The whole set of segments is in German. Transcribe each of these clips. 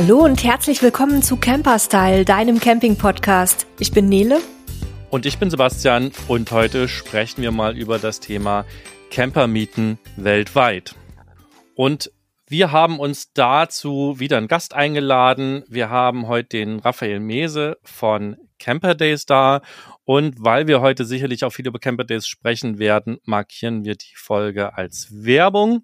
Hallo und herzlich willkommen zu Camperstyle, deinem Camping-Podcast. Ich bin Nele. Und ich bin Sebastian und heute sprechen wir mal über das Thema Campermieten weltweit. Und wir haben uns dazu wieder einen Gast eingeladen. Wir haben heute den Raphael Mese von Camper Days da. Und weil wir heute sicherlich auch viel über Camper Days sprechen werden, markieren wir die Folge als Werbung.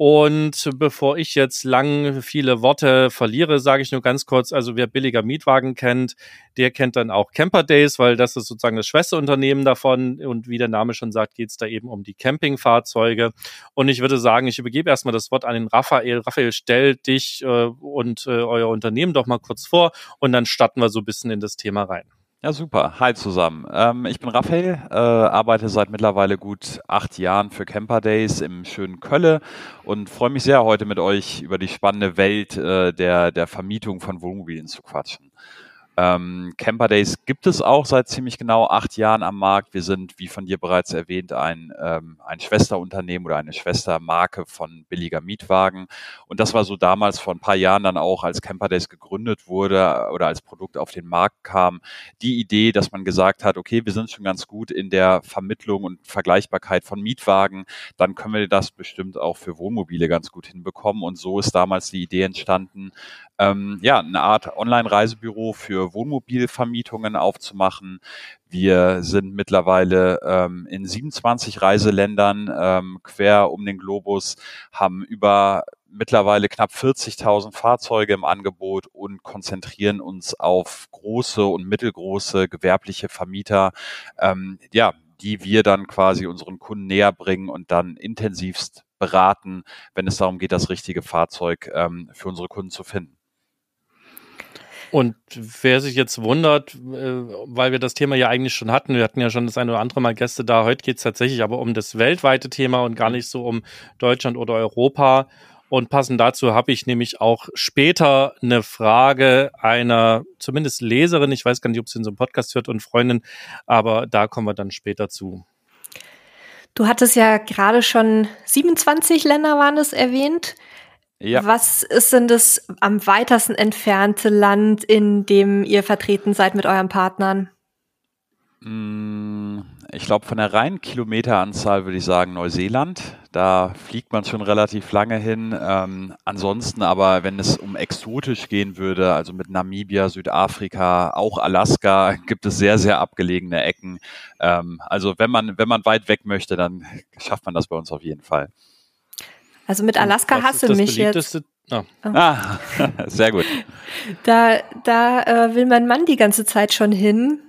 Und bevor ich jetzt lang viele Worte verliere, sage ich nur ganz kurz, also wer billiger Mietwagen kennt, der kennt dann auch Camper Days, weil das ist sozusagen das Schwesterunternehmen davon. Und wie der Name schon sagt, geht es da eben um die Campingfahrzeuge. Und ich würde sagen, ich übergebe erstmal das Wort an den Raphael. Raphael, stell dich äh, und äh, euer Unternehmen doch mal kurz vor und dann starten wir so ein bisschen in das Thema rein. Ja, super. Hi zusammen. Ähm, ich bin Raphael, äh, arbeite seit mittlerweile gut acht Jahren für Camper Days im schönen Kölle und freue mich sehr, heute mit euch über die spannende Welt äh, der, der Vermietung von Wohnmobilen zu quatschen. Ähm, Camper Days gibt es auch seit ziemlich genau acht Jahren am Markt. Wir sind, wie von dir bereits erwähnt, ein, ähm, ein Schwesterunternehmen oder eine Schwestermarke von billiger Mietwagen. Und das war so damals vor ein paar Jahren dann auch, als Camper Days gegründet wurde oder als Produkt auf den Markt kam, die Idee, dass man gesagt hat, okay, wir sind schon ganz gut in der Vermittlung und Vergleichbarkeit von Mietwagen, dann können wir das bestimmt auch für Wohnmobile ganz gut hinbekommen. Und so ist damals die Idee entstanden, ähm, ja, eine Art Online-Reisebüro für Wohnmobilvermietungen aufzumachen. Wir sind mittlerweile ähm, in 27 Reiseländern ähm, quer um den Globus, haben über mittlerweile knapp 40.000 Fahrzeuge im Angebot und konzentrieren uns auf große und mittelgroße gewerbliche Vermieter, ähm, ja, die wir dann quasi unseren Kunden näher bringen und dann intensivst beraten, wenn es darum geht, das richtige Fahrzeug ähm, für unsere Kunden zu finden. Und wer sich jetzt wundert, äh, weil wir das Thema ja eigentlich schon hatten, wir hatten ja schon das eine oder andere Mal Gäste da, heute geht es tatsächlich aber um das weltweite Thema und gar nicht so um Deutschland oder Europa. Und passend dazu habe ich nämlich auch später eine Frage einer zumindest Leserin, ich weiß gar nicht, ob sie in so einem Podcast hört und Freundin, aber da kommen wir dann später zu. Du hattest ja gerade schon 27 Länder waren es erwähnt. Ja. Was ist denn das am weitesten entfernte Land, in dem ihr vertreten seid mit euren Partnern? Mm, ich glaube, von der reinen Kilometeranzahl würde ich sagen Neuseeland. Da fliegt man schon relativ lange hin. Ähm, ansonsten aber, wenn es um exotisch gehen würde, also mit Namibia, Südafrika, auch Alaska, gibt es sehr, sehr abgelegene Ecken. Ähm, also wenn man, wenn man weit weg möchte, dann schafft man das bei uns auf jeden Fall. Also mit Alaska hast du mich jetzt. Oh. Ah, sehr gut. Da, da äh, will mein Mann die ganze Zeit schon hin.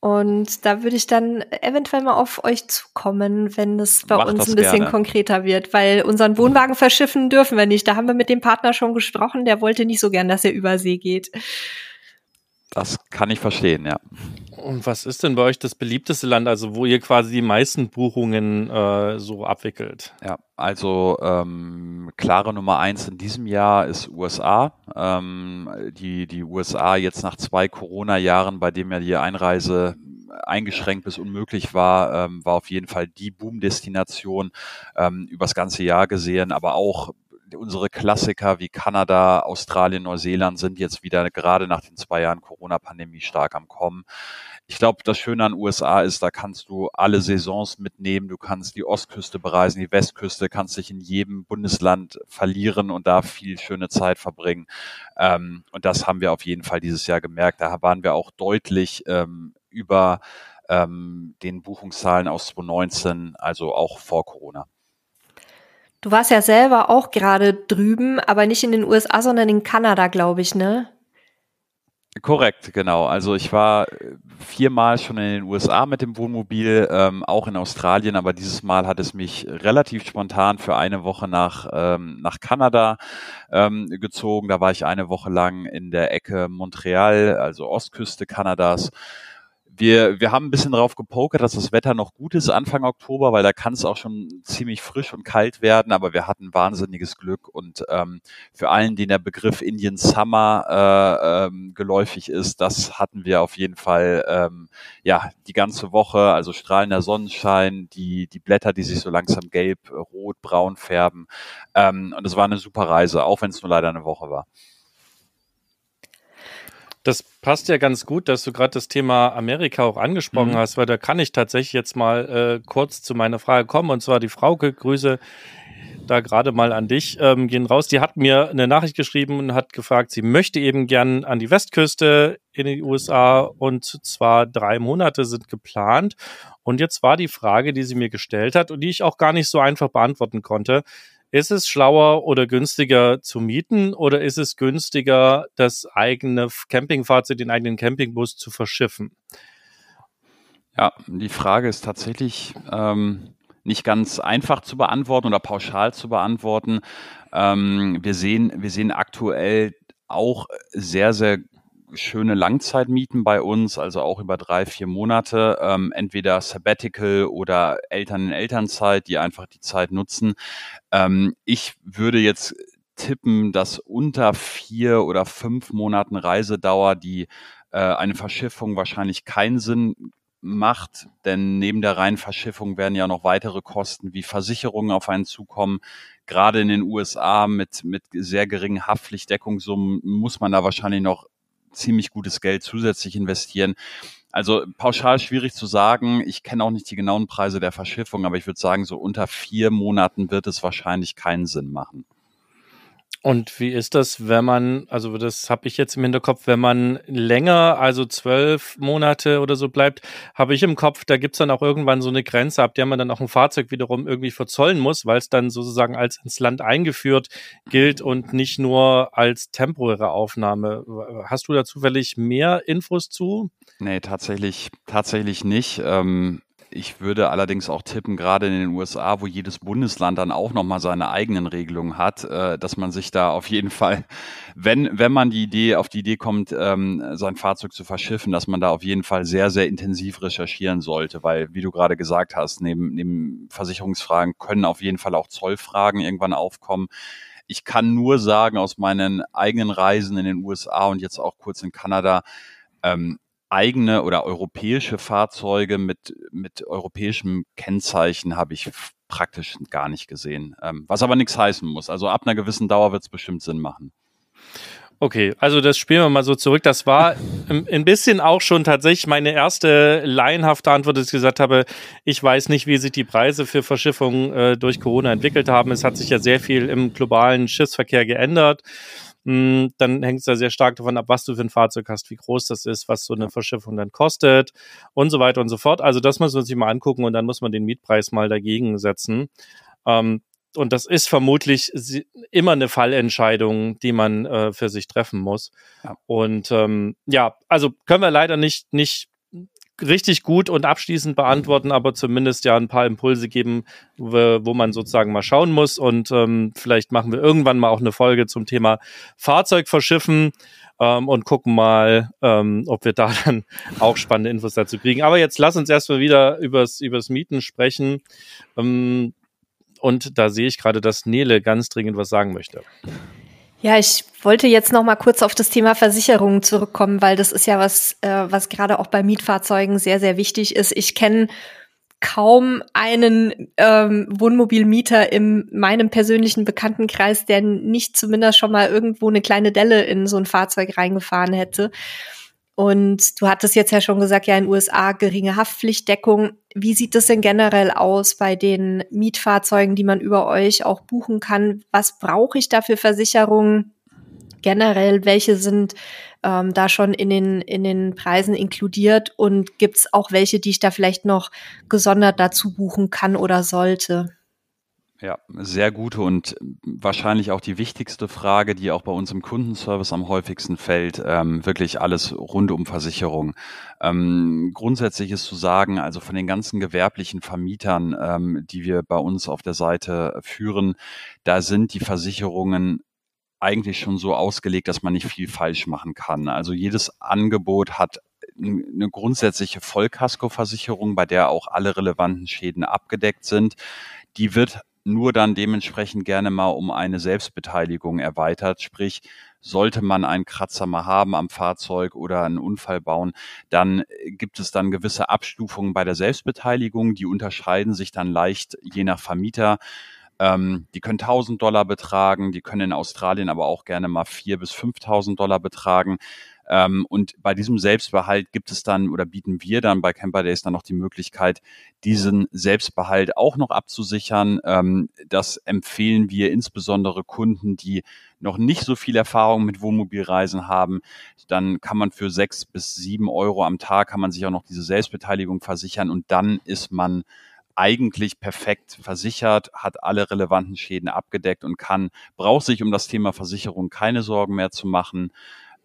Und da würde ich dann eventuell mal auf euch zukommen, wenn es bei Mach uns ein bisschen gerne. konkreter wird, weil unseren Wohnwagen verschiffen dürfen wir nicht. Da haben wir mit dem Partner schon gesprochen, der wollte nicht so gern, dass er über See geht. Das kann ich verstehen, ja. Und was ist denn bei euch das beliebteste Land, also wo ihr quasi die meisten Buchungen äh, so abwickelt? Ja, also ähm, klare Nummer eins in diesem Jahr ist USA. Ähm, die, die USA jetzt nach zwei Corona-Jahren, bei dem ja die Einreise eingeschränkt bis unmöglich war, ähm, war auf jeden Fall die Boom-Destination ähm, übers ganze Jahr gesehen, aber auch unsere Klassiker wie Kanada, Australien, Neuseeland sind jetzt wieder gerade nach den zwei Jahren Corona-Pandemie stark am Kommen. Ich glaube, das Schöne an USA ist, da kannst du alle Saisons mitnehmen. Du kannst die Ostküste bereisen, die Westküste, kannst dich in jedem Bundesland verlieren und da viel schöne Zeit verbringen. Ähm, und das haben wir auf jeden Fall dieses Jahr gemerkt. Da waren wir auch deutlich ähm, über ähm, den Buchungszahlen aus 2019, also auch vor Corona. Du warst ja selber auch gerade drüben, aber nicht in den USA, sondern in Kanada, glaube ich, ne? Korrekt, genau. Also ich war äh, viermal schon in den USA mit dem Wohnmobil, ähm, auch in Australien, aber dieses Mal hat es mich relativ spontan für eine Woche nach, ähm, nach Kanada ähm, gezogen. Da war ich eine Woche lang in der Ecke Montreal, also Ostküste Kanadas wir, wir haben ein bisschen drauf gepokert, dass das Wetter noch gut ist Anfang Oktober, weil da kann es auch schon ziemlich frisch und kalt werden, aber wir hatten wahnsinniges Glück und ähm, für allen, denen der Begriff Indian Summer äh, ähm, geläufig ist, das hatten wir auf jeden Fall ähm, ja die ganze Woche, also strahlender Sonnenschein, die, die Blätter, die sich so langsam gelb, rot, braun färben. Ähm, und es war eine super Reise, auch wenn es nur leider eine Woche war. Das passt ja ganz gut, dass du gerade das Thema Amerika auch angesprochen mhm. hast, weil da kann ich tatsächlich jetzt mal äh, kurz zu meiner Frage kommen. Und zwar die Frauke, Grüße da gerade mal an dich, ähm, gehen raus. Die hat mir eine Nachricht geschrieben und hat gefragt, sie möchte eben gern an die Westküste in die USA und zwar drei Monate sind geplant. Und jetzt war die Frage, die sie mir gestellt hat und die ich auch gar nicht so einfach beantworten konnte. Ist es schlauer oder günstiger zu mieten oder ist es günstiger, das eigene Campingfahrzeug, den eigenen Campingbus zu verschiffen? Ja, die Frage ist tatsächlich ähm, nicht ganz einfach zu beantworten oder pauschal zu beantworten. Ähm, wir sehen, wir sehen aktuell auch sehr, sehr schöne Langzeitmieten bei uns, also auch über drei, vier Monate, ähm, entweder Sabbatical oder Eltern in Elternzeit, die einfach die Zeit nutzen. Ähm, ich würde jetzt tippen, dass unter vier oder fünf Monaten Reisedauer die äh, eine Verschiffung wahrscheinlich keinen Sinn macht, denn neben der reinen Verschiffung werden ja noch weitere Kosten wie Versicherungen auf einen zukommen. Gerade in den USA mit, mit sehr geringen Haftpflichtdeckungssummen muss man da wahrscheinlich noch ziemlich gutes Geld zusätzlich investieren. Also pauschal schwierig zu sagen. Ich kenne auch nicht die genauen Preise der Verschiffung, aber ich würde sagen, so unter vier Monaten wird es wahrscheinlich keinen Sinn machen. Und wie ist das, wenn man, also das habe ich jetzt im Hinterkopf, wenn man länger, also zwölf Monate oder so bleibt, habe ich im Kopf, da gibt's dann auch irgendwann so eine Grenze, ab der man dann auch ein Fahrzeug wiederum irgendwie verzollen muss, weil es dann sozusagen als ins Land eingeführt gilt und nicht nur als temporäre Aufnahme. Hast du da zufällig mehr Infos zu? Nee, tatsächlich, tatsächlich nicht. Ähm ich würde allerdings auch tippen, gerade in den USA, wo jedes Bundesland dann auch nochmal seine eigenen Regelungen hat, äh, dass man sich da auf jeden Fall, wenn, wenn man die Idee, auf die Idee kommt, ähm, sein Fahrzeug zu verschiffen, dass man da auf jeden Fall sehr, sehr intensiv recherchieren sollte, weil, wie du gerade gesagt hast, neben, neben Versicherungsfragen können auf jeden Fall auch Zollfragen irgendwann aufkommen. Ich kann nur sagen, aus meinen eigenen Reisen in den USA und jetzt auch kurz in Kanada, ähm, eigene oder europäische Fahrzeuge mit, mit europäischem Kennzeichen habe ich praktisch gar nicht gesehen. Ähm, was aber nichts heißen muss. Also ab einer gewissen Dauer wird es bestimmt Sinn machen. Okay, also das spielen wir mal so zurück. Das war ein bisschen auch schon tatsächlich meine erste laienhafte Antwort, dass ich gesagt habe, ich weiß nicht, wie sich die Preise für Verschiffungen äh, durch Corona entwickelt haben. Es hat sich ja sehr viel im globalen Schiffsverkehr geändert. Hm, dann hängt es ja sehr stark davon ab, was du für ein Fahrzeug hast, wie groß das ist, was so eine Verschiffung dann kostet und so weiter und so fort. Also das muss man sich mal angucken und dann muss man den Mietpreis mal dagegen setzen. Ähm, und das ist vermutlich immer eine Fallentscheidung, die man äh, für sich treffen muss. Ja. Und ähm, ja, also können wir leider nicht, nicht richtig gut und abschließend beantworten, aber zumindest ja ein paar Impulse geben, wo, man sozusagen mal schauen muss. Und ähm, vielleicht machen wir irgendwann mal auch eine Folge zum Thema Fahrzeug verschiffen ähm, und gucken mal, ähm, ob wir da dann auch spannende Infos dazu kriegen. Aber jetzt lass uns erstmal wieder übers, übers Mieten sprechen. Ähm, und da sehe ich gerade, dass Nele ganz dringend was sagen möchte. Ja, ich wollte jetzt noch mal kurz auf das Thema Versicherungen zurückkommen, weil das ist ja was, äh, was gerade auch bei Mietfahrzeugen sehr, sehr wichtig ist. Ich kenne kaum einen ähm, Wohnmobilmieter in meinem persönlichen Bekanntenkreis, der nicht zumindest schon mal irgendwo eine kleine Delle in so ein Fahrzeug reingefahren hätte. Und du hattest jetzt ja schon gesagt, ja, in den USA geringe Haftpflichtdeckung. Wie sieht das denn generell aus bei den Mietfahrzeugen, die man über euch auch buchen kann? Was brauche ich da für Versicherungen? Generell, welche sind ähm, da schon in den, in den Preisen inkludiert? Und gibt es auch welche, die ich da vielleicht noch gesondert dazu buchen kann oder sollte? Ja, sehr gute und wahrscheinlich auch die wichtigste Frage, die auch bei uns im Kundenservice am häufigsten fällt, ähm, wirklich alles rund um Versicherung. Ähm, grundsätzlich ist zu sagen, also von den ganzen gewerblichen Vermietern, ähm, die wir bei uns auf der Seite führen, da sind die Versicherungen eigentlich schon so ausgelegt, dass man nicht viel falsch machen kann. Also jedes Angebot hat eine grundsätzliche Vollkaskoversicherung, bei der auch alle relevanten Schäden abgedeckt sind. Die wird nur dann dementsprechend gerne mal um eine Selbstbeteiligung erweitert. Sprich, sollte man einen Kratzer mal haben am Fahrzeug oder einen Unfall bauen, dann gibt es dann gewisse Abstufungen bei der Selbstbeteiligung. Die unterscheiden sich dann leicht je nach Vermieter. Ähm, die können 1000 Dollar betragen, die können in Australien aber auch gerne mal 4.000 bis 5.000 Dollar betragen. Ähm, und bei diesem Selbstbehalt gibt es dann oder bieten wir dann bei Camper Days dann noch die Möglichkeit, diesen Selbstbehalt auch noch abzusichern. Ähm, das empfehlen wir insbesondere Kunden, die noch nicht so viel Erfahrung mit Wohnmobilreisen haben. Dann kann man für sechs bis sieben Euro am Tag kann man sich auch noch diese Selbstbeteiligung versichern und dann ist man eigentlich perfekt versichert, hat alle relevanten Schäden abgedeckt und kann, braucht sich um das Thema Versicherung keine Sorgen mehr zu machen.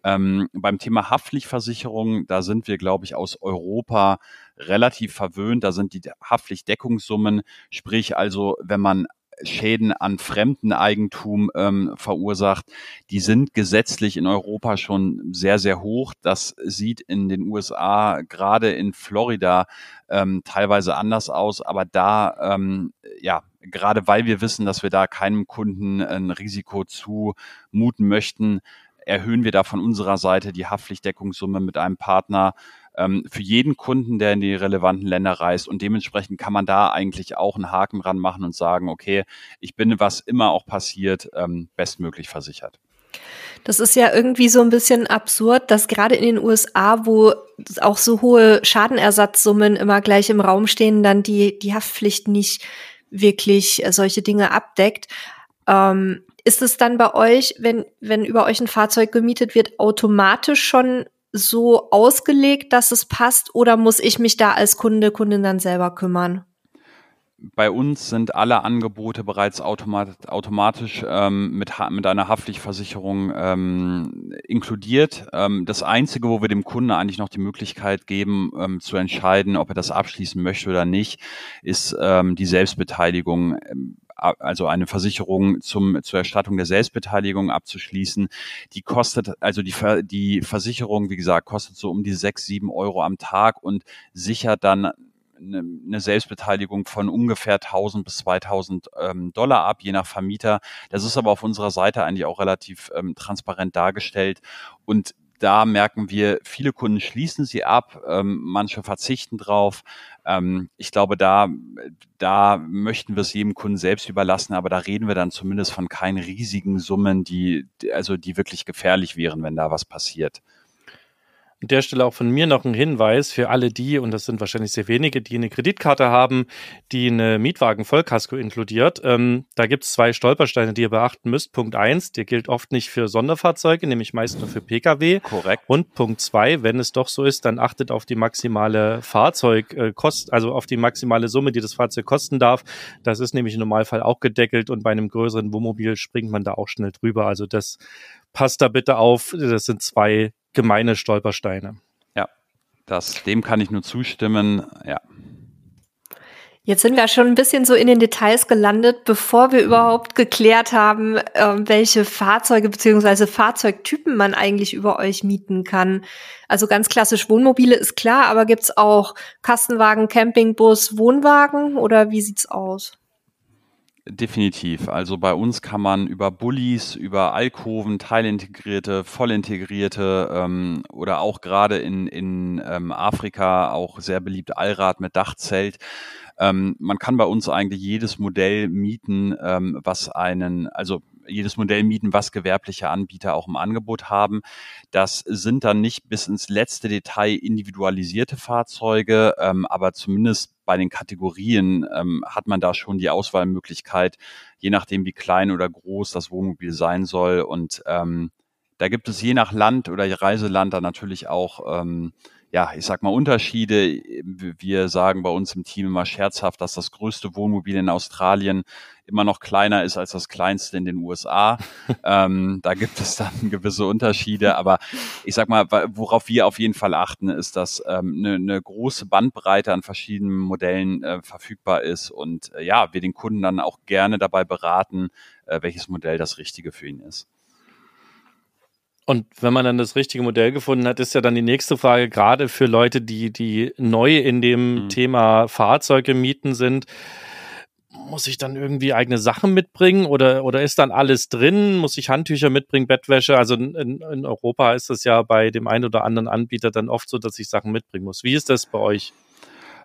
Ähm, beim Thema Haftpflichtversicherung, da sind wir, glaube ich, aus Europa relativ verwöhnt. Da sind die Haftpflichtdeckungssummen, sprich also, wenn man Schäden an fremden Eigentum ähm, verursacht, die sind gesetzlich in Europa schon sehr, sehr hoch. Das sieht in den USA, gerade in Florida, ähm, teilweise anders aus. Aber da, ähm, ja, gerade weil wir wissen, dass wir da keinem Kunden ein Risiko zumuten möchten, erhöhen wir da von unserer Seite die Haftpflichtdeckungssumme mit einem Partner ähm, für jeden Kunden, der in die relevanten Länder reist. Und dementsprechend kann man da eigentlich auch einen Haken dran machen und sagen, okay, ich bin, was immer auch passiert, ähm, bestmöglich versichert. Das ist ja irgendwie so ein bisschen absurd, dass gerade in den USA, wo auch so hohe Schadenersatzsummen immer gleich im Raum stehen, dann die, die Haftpflicht nicht wirklich äh, solche Dinge abdeckt. Ähm, ist es dann bei euch, wenn, wenn über euch ein Fahrzeug gemietet wird, automatisch schon so ausgelegt, dass es passt oder muss ich mich da als Kunde, Kundin dann selber kümmern? Bei uns sind alle Angebote bereits automat automatisch ähm, mit, mit einer Haftpflichtversicherung ähm, inkludiert. Ähm, das Einzige, wo wir dem Kunden eigentlich noch die Möglichkeit geben, ähm, zu entscheiden, ob er das abschließen möchte oder nicht, ist ähm, die Selbstbeteiligung ähm, also eine Versicherung zum, zur Erstattung der Selbstbeteiligung abzuschließen. Die kostet, also die, die Versicherung, wie gesagt, kostet so um die sechs, sieben Euro am Tag und sichert dann eine Selbstbeteiligung von ungefähr 1000 bis 2000 ähm, Dollar ab, je nach Vermieter. Das ist aber auf unserer Seite eigentlich auch relativ ähm, transparent dargestellt. Und da merken wir, viele Kunden schließen sie ab, ähm, manche verzichten drauf. Ähm, ich glaube, da, da möchten wir es jedem Kunden selbst überlassen, aber da reden wir dann zumindest von keinen riesigen Summen, die, also die wirklich gefährlich wären, wenn da was passiert. An der Stelle auch von mir noch ein Hinweis für alle die, und das sind wahrscheinlich sehr wenige, die eine Kreditkarte haben, die eine Mietwagen-Vollkasko inkludiert. Ähm, da gibt es zwei Stolpersteine, die ihr beachten müsst. Punkt eins, der gilt oft nicht für Sonderfahrzeuge, nämlich meist nur für Pkw. Korrekt. Und Punkt zwei, wenn es doch so ist, dann achtet auf die maximale Fahrzeugkost, äh, also auf die maximale Summe, die das Fahrzeug kosten darf. Das ist nämlich im Normalfall auch gedeckelt und bei einem größeren Wohnmobil springt man da auch schnell drüber. Also das passt da bitte auf. Das sind zwei gemeine Stolpersteine. Ja, das, dem kann ich nur zustimmen. Ja. Jetzt sind wir schon ein bisschen so in den Details gelandet, bevor wir überhaupt geklärt haben, äh, welche Fahrzeuge beziehungsweise Fahrzeugtypen man eigentlich über euch mieten kann. Also ganz klassisch Wohnmobile ist klar, aber gibt's auch Kastenwagen, Campingbus, Wohnwagen oder wie sieht's aus? Definitiv. Also bei uns kann man über Bullies, über Alkoven, teilintegrierte, vollintegrierte ähm, oder auch gerade in, in ähm, Afrika auch sehr beliebt Allrad mit Dachzelt. Ähm, man kann bei uns eigentlich jedes Modell mieten, ähm, was einen, also jedes Modell mieten, was gewerbliche Anbieter auch im Angebot haben. Das sind dann nicht bis ins letzte Detail individualisierte Fahrzeuge, ähm, aber zumindest bei den Kategorien ähm, hat man da schon die Auswahlmöglichkeit, je nachdem, wie klein oder groß das Wohnmobil sein soll. Und ähm, da gibt es je nach Land oder Reiseland dann natürlich auch ähm, ja, ich sag mal, Unterschiede. Wir sagen bei uns im Team immer scherzhaft, dass das größte Wohnmobil in Australien immer noch kleiner ist als das kleinste in den USA. ähm, da gibt es dann gewisse Unterschiede, aber ich sag mal, worauf wir auf jeden Fall achten, ist, dass ähm, eine, eine große Bandbreite an verschiedenen Modellen äh, verfügbar ist und äh, ja, wir den Kunden dann auch gerne dabei beraten, äh, welches Modell das Richtige für ihn ist. Und wenn man dann das richtige Modell gefunden hat, ist ja dann die nächste Frage, gerade für Leute, die, die neu in dem mhm. Thema Fahrzeuge mieten sind, muss ich dann irgendwie eigene Sachen mitbringen oder, oder ist dann alles drin? Muss ich Handtücher mitbringen, Bettwäsche? Also in, in Europa ist es ja bei dem einen oder anderen Anbieter dann oft so, dass ich Sachen mitbringen muss. Wie ist das bei euch?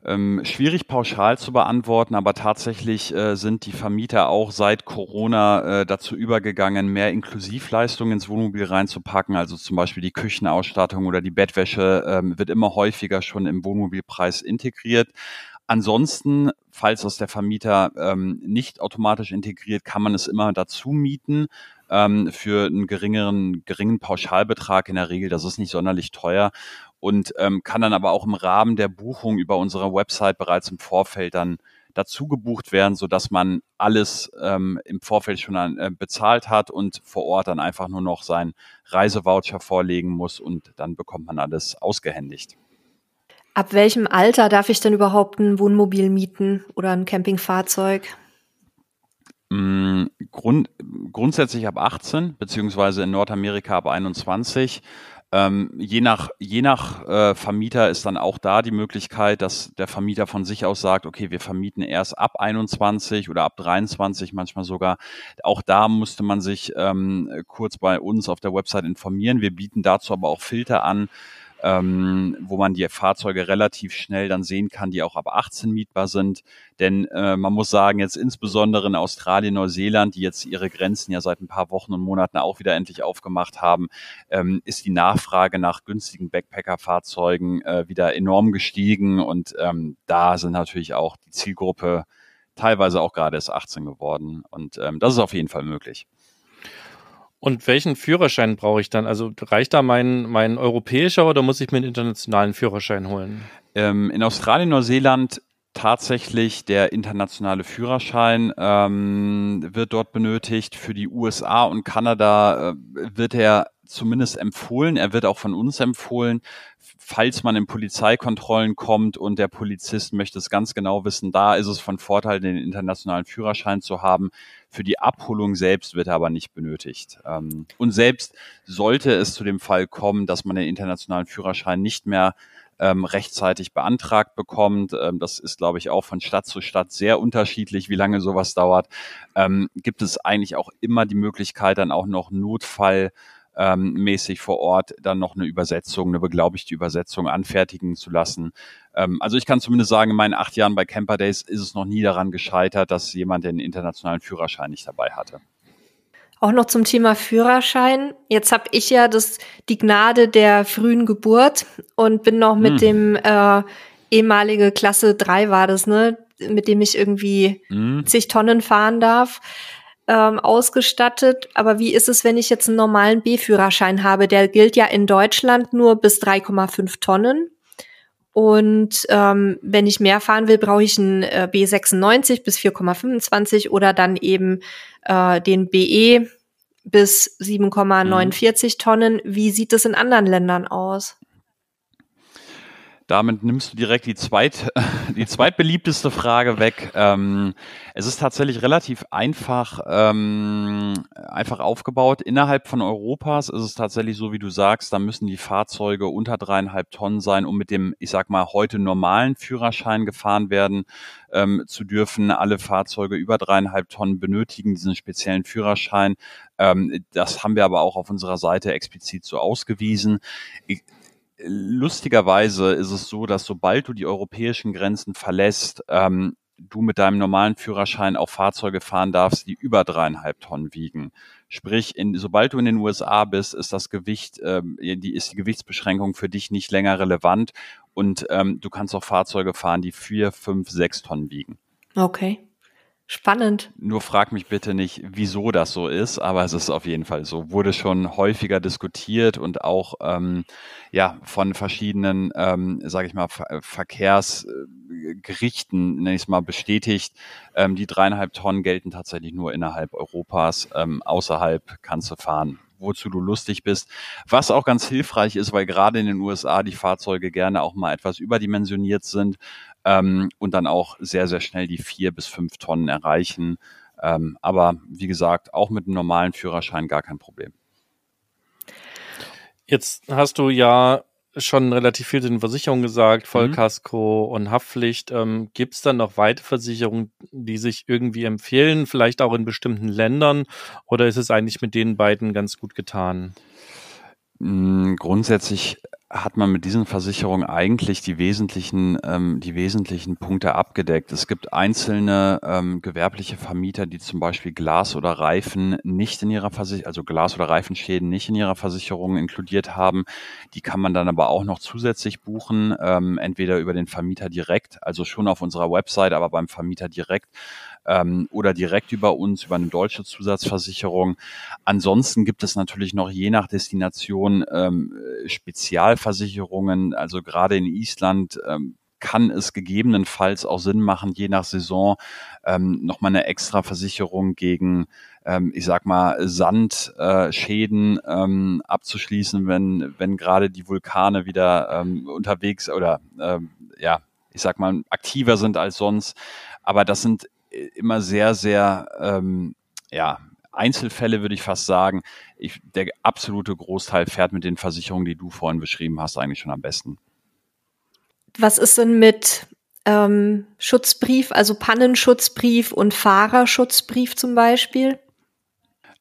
Ähm, schwierig pauschal zu beantworten, aber tatsächlich äh, sind die Vermieter auch seit Corona äh, dazu übergegangen, mehr Inklusivleistungen ins Wohnmobil reinzupacken. Also zum Beispiel die Küchenausstattung oder die Bettwäsche ähm, wird immer häufiger schon im Wohnmobilpreis integriert. Ansonsten, falls das der Vermieter ähm, nicht automatisch integriert, kann man es immer dazu mieten ähm, für einen geringeren, geringen Pauschalbetrag in der Regel. Das ist nicht sonderlich teuer und ähm, kann dann aber auch im Rahmen der Buchung über unsere Website bereits im Vorfeld dann dazu gebucht werden, so dass man alles ähm, im Vorfeld schon an, äh, bezahlt hat und vor Ort dann einfach nur noch seinen Reisevoucher vorlegen muss und dann bekommt man alles ausgehändigt. Ab welchem Alter darf ich denn überhaupt ein Wohnmobil mieten oder ein Campingfahrzeug? Mm, Grund, grundsätzlich ab 18, beziehungsweise in Nordamerika ab 21. Ähm, je nach, je nach äh, Vermieter ist dann auch da die Möglichkeit, dass der Vermieter von sich aus sagt, okay, wir vermieten erst ab 21 oder ab 23 manchmal sogar. Auch da musste man sich ähm, kurz bei uns auf der Website informieren. Wir bieten dazu aber auch Filter an, ähm, wo man die Fahrzeuge relativ schnell dann sehen kann, die auch ab 18 mietbar sind. Denn äh, man muss sagen, jetzt insbesondere in Australien, Neuseeland, die jetzt ihre Grenzen ja seit ein paar Wochen und Monaten auch wieder endlich aufgemacht haben, ähm, ist die Nachfrage nach günstigen Backpacker-Fahrzeugen äh, wieder enorm gestiegen. Und ähm, da sind natürlich auch die Zielgruppe teilweise auch gerade erst 18 geworden. Und ähm, das ist auf jeden Fall möglich. Und welchen Führerschein brauche ich dann? Also reicht da mein, mein europäischer oder muss ich mir einen internationalen Führerschein holen? Ähm, in Australien, Neuseeland tatsächlich der internationale Führerschein ähm, wird dort benötigt. Für die USA und Kanada äh, wird er zumindest empfohlen. Er wird auch von uns empfohlen, falls man in Polizeikontrollen kommt und der Polizist möchte es ganz genau wissen. Da ist es von Vorteil, den internationalen Führerschein zu haben. Für die Abholung selbst wird er aber nicht benötigt. Ähm, und selbst sollte es zu dem Fall kommen, dass man den internationalen Führerschein nicht mehr ähm, rechtzeitig beantragt bekommt. Ähm, das ist, glaube ich, auch von Stadt zu Stadt sehr unterschiedlich, wie lange sowas dauert. Gibt es eigentlich auch immer die Möglichkeit, dann auch noch Notfall ähm, mäßig vor Ort dann noch eine Übersetzung, eine beglaubigte Übersetzung anfertigen zu lassen. Ähm, also ich kann zumindest sagen, in meinen acht Jahren bei Camper Days ist es noch nie daran gescheitert, dass jemand den internationalen Führerschein nicht dabei hatte. Auch noch zum Thema Führerschein. Jetzt habe ich ja das, die Gnade der frühen Geburt und bin noch mit hm. dem äh, ehemalige Klasse 3 war das, ne, mit dem ich irgendwie hm. zig Tonnen fahren darf ähm, ausgestattet. Aber wie ist es, wenn ich jetzt einen normalen B-Führerschein habe? Der gilt ja in Deutschland nur bis 3,5 Tonnen. Und ähm, wenn ich mehr fahren will, brauche ich einen äh, B96 bis 4,25 oder dann eben äh, den BE bis 7,49 mhm. Tonnen. Wie sieht es in anderen Ländern aus? Damit nimmst du direkt die, zweit, die zweitbeliebteste Frage weg. Ähm, es ist tatsächlich relativ einfach, ähm, einfach aufgebaut. Innerhalb von Europas ist es tatsächlich so, wie du sagst, da müssen die Fahrzeuge unter dreieinhalb Tonnen sein, um mit dem, ich sag mal, heute normalen Führerschein gefahren werden ähm, zu dürfen. Alle Fahrzeuge über dreieinhalb Tonnen benötigen diesen speziellen Führerschein. Ähm, das haben wir aber auch auf unserer Seite explizit so ausgewiesen. Ich, lustigerweise ist es so, dass sobald du die europäischen Grenzen verlässt, ähm, du mit deinem normalen Führerschein auch Fahrzeuge fahren darfst, die über dreieinhalb Tonnen wiegen. Sprich, in, sobald du in den USA bist, ist das Gewicht, ähm, die, ist die Gewichtsbeschränkung für dich nicht länger relevant und ähm, du kannst auch Fahrzeuge fahren, die vier, fünf, sechs Tonnen wiegen. Okay. Spannend. Nur frag mich bitte nicht, wieso das so ist, aber es ist auf jeden Fall so. Wurde schon häufiger diskutiert und auch ähm, ja von verschiedenen, ähm, sage ich mal, Ver Verkehrsgerichten, nenne ich es mal, bestätigt. Ähm, die dreieinhalb Tonnen gelten tatsächlich nur innerhalb Europas. Ähm, außerhalb kannst du fahren, wozu du lustig bist. Was auch ganz hilfreich ist, weil gerade in den USA die Fahrzeuge gerne auch mal etwas überdimensioniert sind ähm, und dann auch sehr, sehr schnell die vier bis fünf Tonnen erreichen. Ähm, aber wie gesagt, auch mit einem normalen Führerschein gar kein Problem. Jetzt hast du ja schon relativ viel zu den Versicherungen gesagt, Vollkasko mhm. und Haftpflicht. Ähm, Gibt es dann noch weitere Versicherungen, die sich irgendwie empfehlen, vielleicht auch in bestimmten Ländern? Oder ist es eigentlich mit den beiden ganz gut getan? Mm, grundsätzlich hat man mit diesen Versicherungen eigentlich die wesentlichen, ähm, die wesentlichen Punkte abgedeckt. Es gibt einzelne ähm, gewerbliche Vermieter, die zum Beispiel Glas oder Reifen nicht in ihrer Versicherung, also Glas- oder Reifenschäden nicht in ihrer Versicherung inkludiert haben. Die kann man dann aber auch noch zusätzlich buchen, ähm, entweder über den Vermieter direkt, also schon auf unserer Website, aber beim Vermieter direkt ähm, oder direkt über uns, über eine deutsche Zusatzversicherung. Ansonsten gibt es natürlich noch je nach Destination ähm, Spezialversicherungen. Also gerade in Island ähm, kann es gegebenenfalls auch Sinn machen, je nach Saison ähm, nochmal eine extra Versicherung gegen, ähm, ich sag mal, Sandschäden äh, ähm, abzuschließen, wenn, wenn gerade die Vulkane wieder ähm, unterwegs oder ähm, ja, ich sag mal, aktiver sind als sonst. Aber das sind immer sehr, sehr, ähm, ja, Einzelfälle würde ich fast sagen. Ich, der absolute Großteil fährt mit den Versicherungen, die du vorhin beschrieben hast, eigentlich schon am besten. Was ist denn mit ähm, Schutzbrief, also Pannenschutzbrief und Fahrerschutzbrief zum Beispiel?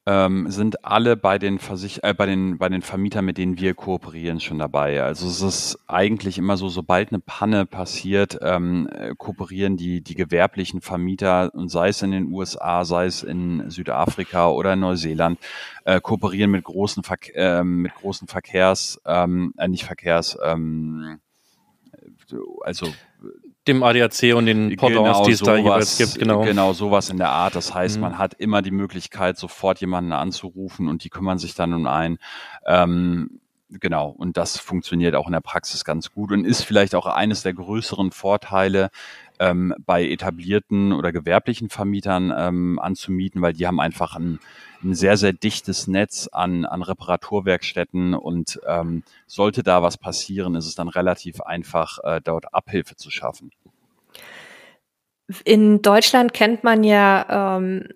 Ähm, sind alle bei den, Versich äh, bei, den, bei den Vermietern, mit denen wir kooperieren, schon dabei. Also es ist eigentlich immer so, sobald eine Panne passiert, ähm, äh, kooperieren die, die gewerblichen Vermieter und sei es in den USA, sei es in Südafrika oder in Neuseeland, äh, kooperieren mit großen, Ver äh, mit großen Verkehrs, ähm, äh, nicht Verkehrs, ähm, also dem ADAC und den Pendants, genau, die es da jeweils gibt. Genau. genau, sowas in der Art. Das heißt, mhm. man hat immer die Möglichkeit, sofort jemanden anzurufen und die kümmern sich dann um ein. Ähm, genau, und das funktioniert auch in der Praxis ganz gut und ist vielleicht auch eines der größeren Vorteile ähm, bei etablierten oder gewerblichen Vermietern ähm, anzumieten, weil die haben einfach ein ein sehr, sehr dichtes Netz an, an Reparaturwerkstätten und ähm, sollte da was passieren, ist es dann relativ einfach, äh, dort Abhilfe zu schaffen. In Deutschland kennt man ja ähm,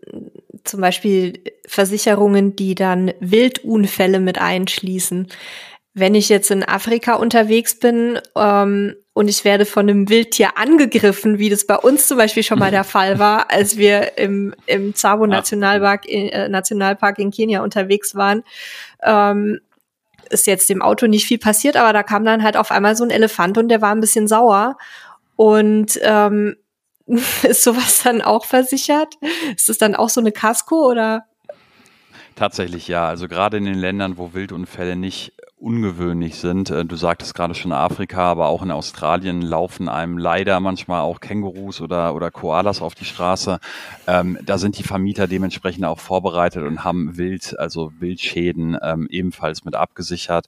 zum Beispiel Versicherungen, die dann Wildunfälle mit einschließen. Wenn ich jetzt in Afrika unterwegs bin ähm, und ich werde von einem Wildtier angegriffen, wie das bei uns zum Beispiel schon mal der Fall war, als wir im, im Tsavo Nationalpark, äh, Nationalpark in Kenia unterwegs waren. Ähm, ist jetzt dem Auto nicht viel passiert, aber da kam dann halt auf einmal so ein Elefant und der war ein bisschen sauer. Und ähm, ist sowas dann auch versichert? Ist das dann auch so eine Casco oder? Tatsächlich ja. Also gerade in den Ländern, wo Wildunfälle nicht ungewöhnlich sind. Äh, du sagtest gerade schon Afrika, aber auch in Australien laufen einem leider manchmal auch Kängurus oder, oder Koalas auf die Straße. Ähm, da sind die Vermieter dementsprechend auch vorbereitet und haben Wild, also Wildschäden ähm, ebenfalls mit abgesichert.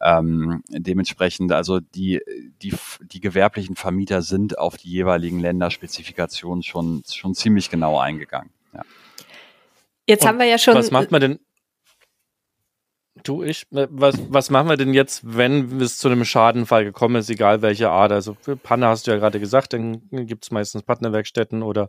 Ähm, dementsprechend, also die, die, die gewerblichen Vermieter sind auf die jeweiligen Länderspezifikationen schon, schon ziemlich genau eingegangen. Ja. Jetzt und haben wir ja schon. Was macht man denn? Du, ich, äh, was, was machen wir denn jetzt, wenn es zu einem Schadenfall gekommen ist, egal welche Art? Also für Panne hast du ja gerade gesagt, dann gibt es meistens Partnerwerkstätten oder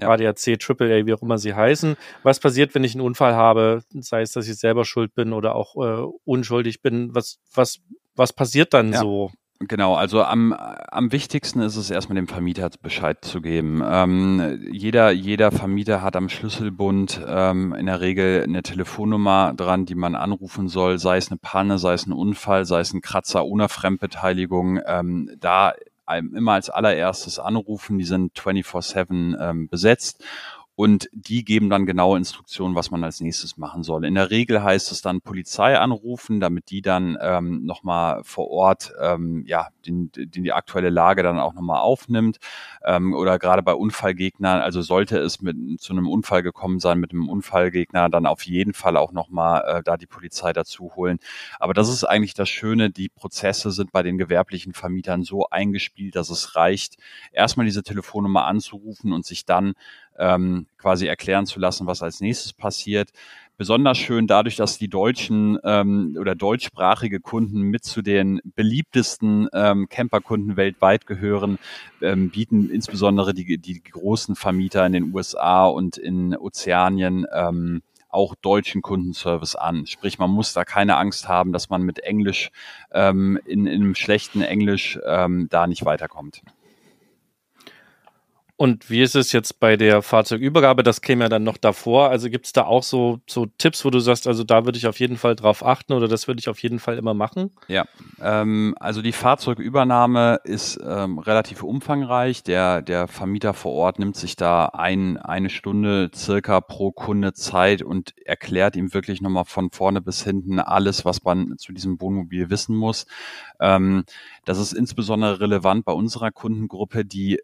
ja. ADAC, AAA, wie auch immer sie heißen. Was passiert, wenn ich einen Unfall habe, sei es, dass ich selber schuld bin oder auch äh, unschuldig bin? Was, was, was passiert dann ja. so? Genau, also am, am wichtigsten ist es erstmal dem Vermieter Bescheid zu geben. Ähm, jeder, jeder Vermieter hat am Schlüsselbund ähm, in der Regel eine Telefonnummer dran, die man anrufen soll, sei es eine Panne, sei es ein Unfall, sei es ein Kratzer ohne Fremdbeteiligung. Ähm, da immer als allererstes anrufen, die sind 24-7 ähm, besetzt und die geben dann genaue Instruktionen, was man als nächstes machen soll. In der Regel heißt es dann Polizei anrufen, damit die dann ähm, nochmal vor Ort ähm, ja, den, den, die aktuelle Lage dann auch nochmal aufnimmt. Ähm, oder gerade bei Unfallgegnern, also sollte es mit zu einem Unfall gekommen sein mit einem Unfallgegner, dann auf jeden Fall auch nochmal äh, da die Polizei dazu holen. Aber das ist eigentlich das Schöne, die Prozesse sind bei den gewerblichen Vermietern so eingespielt, dass es reicht, erstmal diese Telefonnummer anzurufen und sich dann ähm, quasi erklären zu lassen, was als nächstes passiert. Besonders schön dadurch, dass die deutschen ähm, oder deutschsprachige Kunden mit zu den beliebtesten ähm, Camperkunden weltweit gehören, ähm, bieten insbesondere die, die großen Vermieter in den USA und in Ozeanien ähm, auch deutschen Kundenservice an. Sprich, man muss da keine Angst haben, dass man mit Englisch ähm, in, in einem schlechten Englisch ähm, da nicht weiterkommt. Und wie ist es jetzt bei der Fahrzeugübergabe? Das käme ja dann noch davor. Also gibt es da auch so, so Tipps, wo du sagst, also da würde ich auf jeden Fall drauf achten oder das würde ich auf jeden Fall immer machen? Ja, ähm, also die Fahrzeugübernahme ist ähm, relativ umfangreich. Der, der Vermieter vor Ort nimmt sich da ein, eine Stunde circa pro Kunde Zeit und erklärt ihm wirklich nochmal von vorne bis hinten alles, was man zu diesem Wohnmobil wissen muss. Ähm, das ist insbesondere relevant bei unserer Kundengruppe, die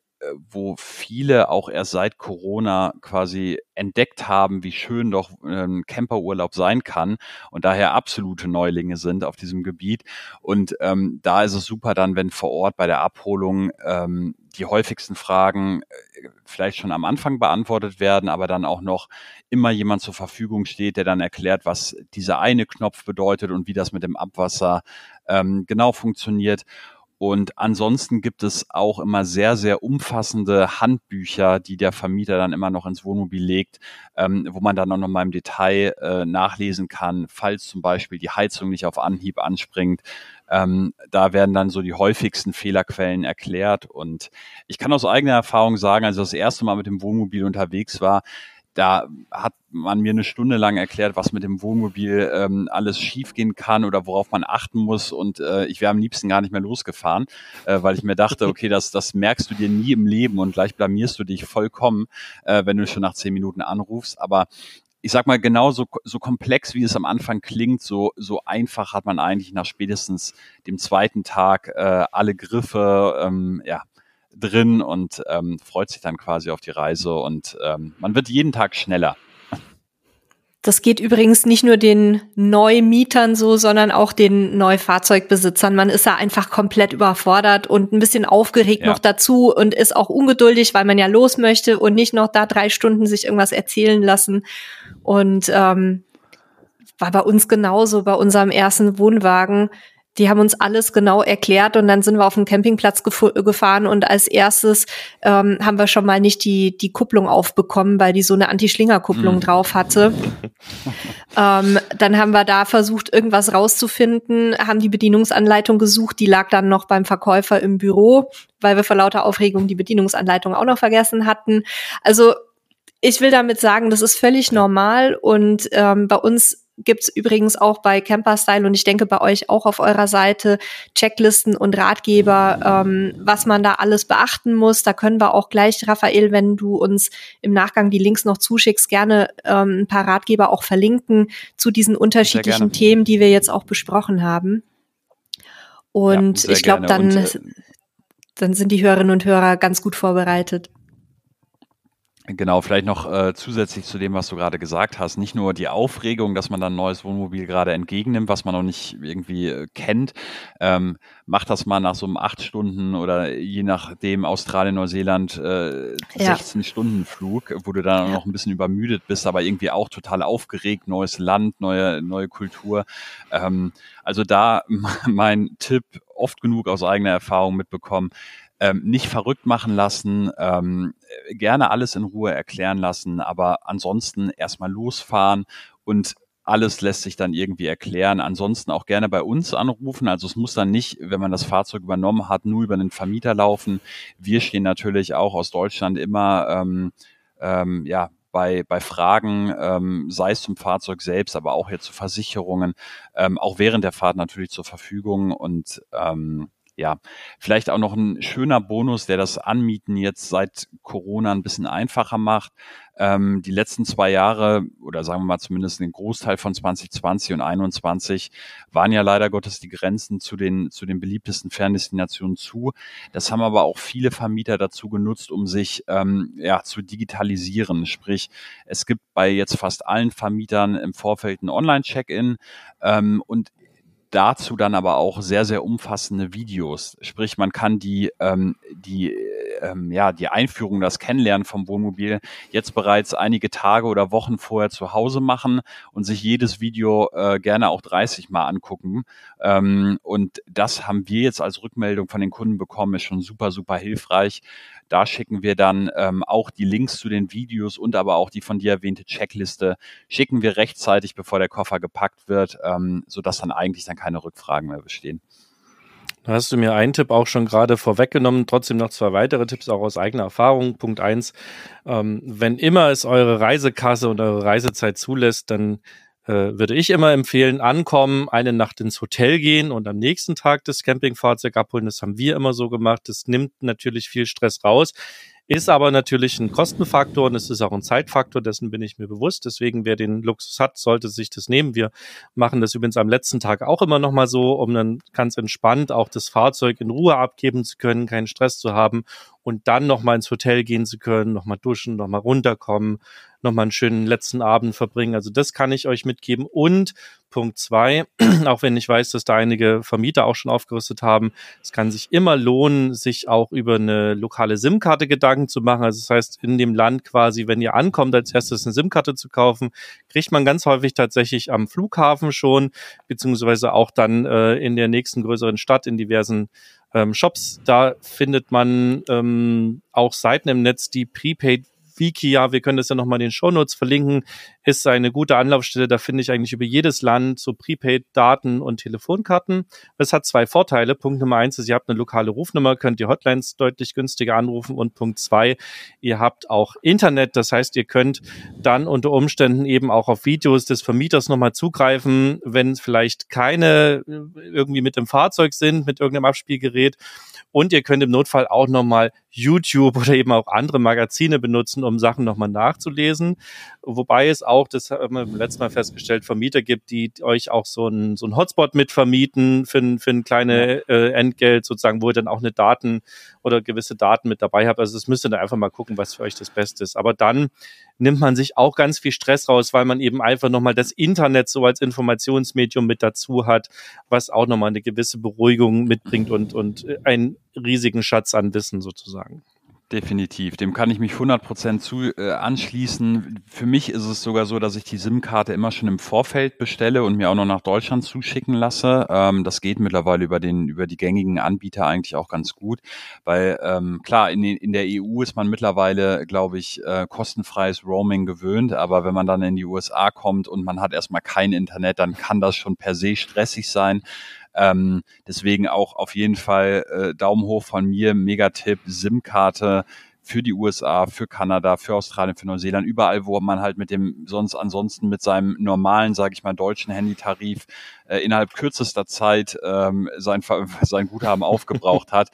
wo viele auch erst seit Corona quasi entdeckt haben, wie schön doch ähm, Camperurlaub sein kann und daher absolute Neulinge sind auf diesem Gebiet. Und ähm, da ist es super dann, wenn vor Ort bei der Abholung ähm, die häufigsten Fragen äh, vielleicht schon am Anfang beantwortet werden, aber dann auch noch immer jemand zur Verfügung steht, der dann erklärt, was dieser eine Knopf bedeutet und wie das mit dem Abwasser ähm, genau funktioniert. Und ansonsten gibt es auch immer sehr, sehr umfassende Handbücher, die der Vermieter dann immer noch ins Wohnmobil legt, ähm, wo man dann auch noch mal im Detail äh, nachlesen kann, falls zum Beispiel die Heizung nicht auf Anhieb anspringt. Ähm, da werden dann so die häufigsten Fehlerquellen erklärt. Und ich kann aus eigener Erfahrung sagen, als ich das erste Mal mit dem Wohnmobil unterwegs war, da hat man mir eine Stunde lang erklärt, was mit dem Wohnmobil ähm, alles schiefgehen kann oder worauf man achten muss. Und äh, ich wäre am liebsten gar nicht mehr losgefahren, äh, weil ich mir dachte, okay, das, das merkst du dir nie im Leben und gleich blamierst du dich vollkommen, äh, wenn du schon nach zehn Minuten anrufst. Aber ich sag mal, genau so, so komplex, wie es am Anfang klingt, so, so einfach hat man eigentlich nach spätestens dem zweiten Tag äh, alle Griffe, ähm, ja, drin und ähm, freut sich dann quasi auf die Reise und ähm, man wird jeden Tag schneller. Das geht übrigens nicht nur den Neumietern so, sondern auch den Neufahrzeugbesitzern. Man ist da einfach komplett überfordert und ein bisschen aufgeregt ja. noch dazu und ist auch ungeduldig, weil man ja los möchte und nicht noch da drei Stunden sich irgendwas erzählen lassen. Und ähm, war bei uns genauso, bei unserem ersten Wohnwagen die haben uns alles genau erklärt und dann sind wir auf den Campingplatz gefahren und als erstes ähm, haben wir schon mal nicht die, die Kupplung aufbekommen, weil die so eine Anti-Schlinger-Kupplung hm. drauf hatte. ähm, dann haben wir da versucht, irgendwas rauszufinden, haben die Bedienungsanleitung gesucht, die lag dann noch beim Verkäufer im Büro, weil wir vor lauter Aufregung die Bedienungsanleitung auch noch vergessen hatten. Also ich will damit sagen, das ist völlig normal und ähm, bei uns gibt's übrigens auch bei Camperstyle und ich denke bei euch auch auf eurer Seite Checklisten und Ratgeber, ähm, was man da alles beachten muss. Da können wir auch gleich, Raphael, wenn du uns im Nachgang die Links noch zuschickst, gerne ähm, ein paar Ratgeber auch verlinken zu diesen unterschiedlichen Themen, die wir jetzt auch besprochen haben. Und ja, ich glaube, dann, äh, dann sind die Hörerinnen und Hörer ganz gut vorbereitet. Genau, vielleicht noch äh, zusätzlich zu dem, was du gerade gesagt hast, nicht nur die Aufregung, dass man dann ein neues Wohnmobil gerade entgegennimmt, was man noch nicht irgendwie äh, kennt. Ähm, macht das mal nach so einem acht Stunden oder je nachdem Australien, Neuseeland äh, ja. 16 Stunden Flug, wo du dann ja. noch ein bisschen übermüdet bist, aber irgendwie auch total aufgeregt, neues Land, neue, neue Kultur. Ähm, also da mein Tipp, oft genug aus eigener Erfahrung mitbekommen, ähm, nicht verrückt machen lassen, ähm, gerne alles in Ruhe erklären lassen, aber ansonsten erstmal losfahren und alles lässt sich dann irgendwie erklären. Ansonsten auch gerne bei uns anrufen. Also es muss dann nicht, wenn man das Fahrzeug übernommen hat, nur über den Vermieter laufen. Wir stehen natürlich auch aus Deutschland immer ähm, ähm, ja, bei, bei Fragen, ähm, sei es zum Fahrzeug selbst, aber auch jetzt zu Versicherungen, ähm, auch während der Fahrt natürlich zur Verfügung und ähm, ja, vielleicht auch noch ein schöner Bonus, der das Anmieten jetzt seit Corona ein bisschen einfacher macht. Ähm, die letzten zwei Jahre oder sagen wir mal zumindest den Großteil von 2020 und 2021 waren ja leider Gottes die Grenzen zu den, zu den beliebtesten Ferndestinationen zu. Das haben aber auch viele Vermieter dazu genutzt, um sich ähm, ja, zu digitalisieren. Sprich, es gibt bei jetzt fast allen Vermietern im Vorfeld ein Online-Check-in ähm, und dazu dann aber auch sehr, sehr umfassende Videos. Sprich, man kann die, ähm, die, ähm, ja, die Einführung, das Kennenlernen vom Wohnmobil jetzt bereits einige Tage oder Wochen vorher zu Hause machen und sich jedes Video äh, gerne auch 30 Mal angucken. Ähm, und das haben wir jetzt als Rückmeldung von den Kunden bekommen, ist schon super, super hilfreich. Da schicken wir dann ähm, auch die Links zu den Videos und aber auch die von dir erwähnte Checkliste schicken wir rechtzeitig, bevor der Koffer gepackt wird, ähm, sodass dann eigentlich dann keine Rückfragen mehr bestehen. Da hast du mir einen Tipp auch schon gerade vorweggenommen. Trotzdem noch zwei weitere Tipps auch aus eigener Erfahrung. Punkt eins: ähm, Wenn immer es eure Reisekasse und eure Reisezeit zulässt, dann äh, würde ich immer empfehlen, ankommen, eine Nacht ins Hotel gehen und am nächsten Tag das Campingfahrzeug abholen. Das haben wir immer so gemacht. Das nimmt natürlich viel Stress raus. Ist aber natürlich ein Kostenfaktor und es ist auch ein Zeitfaktor, dessen bin ich mir bewusst. Deswegen, wer den Luxus hat, sollte sich das nehmen. Wir machen das übrigens am letzten Tag auch immer nochmal so, um dann ganz entspannt auch das Fahrzeug in Ruhe abgeben zu können, keinen Stress zu haben und dann nochmal ins Hotel gehen zu können, nochmal duschen, nochmal runterkommen, nochmal einen schönen letzten Abend verbringen. Also das kann ich euch mitgeben. Und Punkt zwei, auch wenn ich weiß, dass da einige Vermieter auch schon aufgerüstet haben, es kann sich immer lohnen, sich auch über eine lokale SIM-Karte Gedanken zu machen. Also das heißt, in dem Land quasi, wenn ihr ankommt, als erstes eine SIM-Karte zu kaufen, kriegt man ganz häufig tatsächlich am Flughafen schon, beziehungsweise auch dann äh, in der nächsten größeren Stadt in diversen ähm, Shops. Da findet man ähm, auch Seiten im Netz, die Prepaid Wikia, wir können das ja nochmal in den Shownotes verlinken, ist eine gute Anlaufstelle. Da finde ich eigentlich über jedes Land so Prepaid-Daten und Telefonkarten. Das hat zwei Vorteile. Punkt Nummer eins ist, ihr habt eine lokale Rufnummer, könnt ihr Hotlines deutlich günstiger anrufen. Und Punkt zwei, ihr habt auch Internet. Das heißt, ihr könnt dann unter Umständen eben auch auf Videos des Vermieters nochmal zugreifen, wenn vielleicht keine äh, irgendwie mit dem Fahrzeug sind, mit irgendeinem Abspielgerät. Und ihr könnt im Notfall auch nochmal YouTube oder eben auch andere Magazine benutzen, um Sachen nochmal nachzulesen. Wobei es auch, das haben wir letztes Mal festgestellt, Vermieter gibt, die euch auch so ein, so ein Hotspot mitvermieten für, für ein kleine äh, Entgelt sozusagen, wo ihr dann auch eine Daten oder gewisse Daten mit dabei habt. Also das müsst ihr dann einfach mal gucken, was für euch das Beste ist. Aber dann nimmt man sich auch ganz viel Stress raus, weil man eben einfach nochmal das Internet so als Informationsmedium mit dazu hat, was auch nochmal eine gewisse Beruhigung mitbringt und, und einen riesigen Schatz an Wissen sozusagen. Definitiv, dem kann ich mich 100% zu äh, anschließen. Für mich ist es sogar so, dass ich die SIM-Karte immer schon im Vorfeld bestelle und mir auch noch nach Deutschland zuschicken lasse. Ähm, das geht mittlerweile über den über die gängigen Anbieter eigentlich auch ganz gut, weil ähm, klar in, in der EU ist man mittlerweile, glaube ich, äh, kostenfreies Roaming gewöhnt, aber wenn man dann in die USA kommt und man hat erstmal kein Internet, dann kann das schon per se stressig sein. Ähm, deswegen auch auf jeden Fall äh, Daumen hoch von mir, Megatipp, SIM-Karte für die USA, für Kanada, für Australien, für Neuseeland, überall, wo man halt mit dem sonst ansonsten mit seinem normalen, sage ich mal, deutschen Handytarif äh, innerhalb kürzester Zeit ähm, sein, sein Guthaben aufgebraucht hat.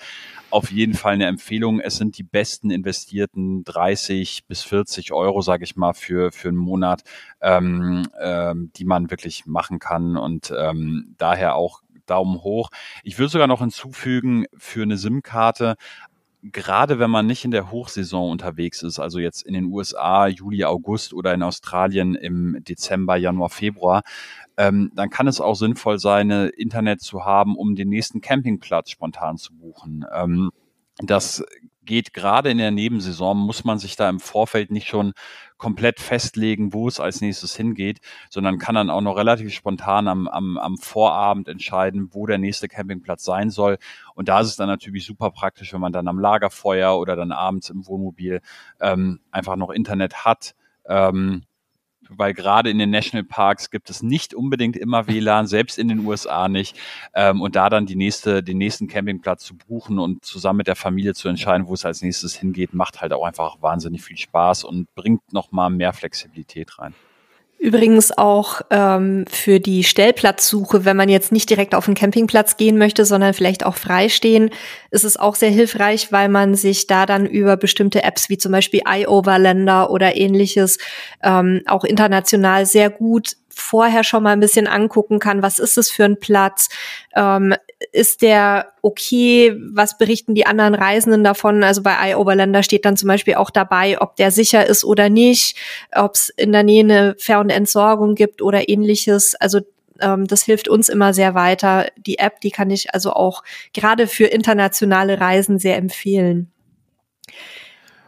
Auf jeden Fall eine Empfehlung. Es sind die besten investierten 30 bis 40 Euro, sage ich mal, für, für einen Monat, ähm, ähm, die man wirklich machen kann und ähm, daher auch Daumen hoch. Ich würde sogar noch hinzufügen, für eine SIM-Karte gerade wenn man nicht in der Hochsaison unterwegs ist, also jetzt in den USA Juli, August oder in Australien im Dezember, Januar, Februar, ähm, dann kann es auch sinnvoll sein, Internet zu haben, um den nächsten Campingplatz spontan zu buchen. Ähm, das geht gerade in der Nebensaison, muss man sich da im Vorfeld nicht schon komplett festlegen, wo es als nächstes hingeht, sondern kann dann auch noch relativ spontan am, am, am Vorabend entscheiden, wo der nächste Campingplatz sein soll. Und da ist es dann natürlich super praktisch, wenn man dann am Lagerfeuer oder dann abends im Wohnmobil ähm, einfach noch Internet hat. Ähm, weil gerade in den Nationalparks gibt es nicht unbedingt immer WLAN, selbst in den USA nicht. Ähm, und da dann die nächste, den nächsten Campingplatz zu buchen und zusammen mit der Familie zu entscheiden, wo es als nächstes hingeht, macht halt auch einfach wahnsinnig viel Spaß und bringt nochmal mehr Flexibilität rein. Übrigens auch ähm, für die Stellplatzsuche, wenn man jetzt nicht direkt auf den Campingplatz gehen möchte, sondern vielleicht auch freistehen, ist es auch sehr hilfreich, weil man sich da dann über bestimmte Apps wie zum Beispiel iOverlander oder ähnliches ähm, auch international sehr gut vorher schon mal ein bisschen angucken kann, was ist es für ein Platz, ähm, ist der okay, was berichten die anderen Reisenden davon? Also bei iOverlander steht dann zum Beispiel auch dabei, ob der sicher ist oder nicht, ob es in der Nähe eine Fähr- und Entsorgung gibt oder ähnliches. Also ähm, das hilft uns immer sehr weiter. Die App, die kann ich also auch gerade für internationale Reisen sehr empfehlen.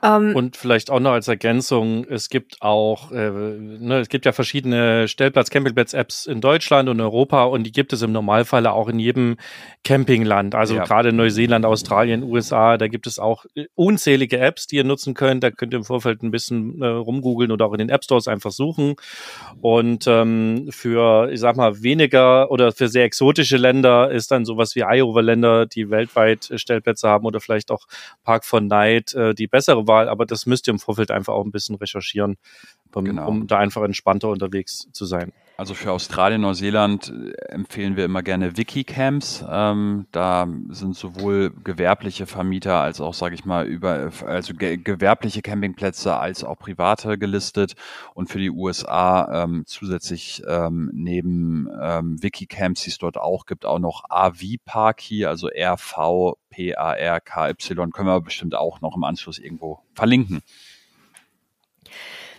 Um, ähm, und vielleicht auch noch als Ergänzung, es gibt auch, äh, ne, es gibt ja verschiedene Stellplatz-Campingplatz-Apps in Deutschland und Europa und die gibt es im Normalfall auch in jedem Campingland. Also ja. gerade Neuseeland, Australien, USA, da gibt es auch unzählige Apps, die ihr nutzen könnt. Da könnt ihr im Vorfeld ein bisschen äh, rumgoogeln oder auch in den App Stores einfach suchen. Und ähm, für, ich sag mal, weniger oder für sehr exotische Länder ist dann sowas wie Iowa-Länder, die weltweit Stellplätze haben oder vielleicht auch Park for Night, äh, die bessere Wahl, aber das müsst ihr im Vorfeld einfach auch ein bisschen recherchieren, um, genau. um da einfach entspannter unterwegs zu sein. Also für Australien, Neuseeland äh, empfehlen wir immer gerne Wikicamps. Ähm, da sind sowohl gewerbliche Vermieter als auch, sage ich mal, über also ge gewerbliche Campingplätze als auch private gelistet. Und für die USA ähm, zusätzlich ähm, neben ähm, Wikicamps, die es dort auch gibt, auch noch AV Parky, also RV P A R K Y, können wir bestimmt auch noch im Anschluss irgendwo verlinken.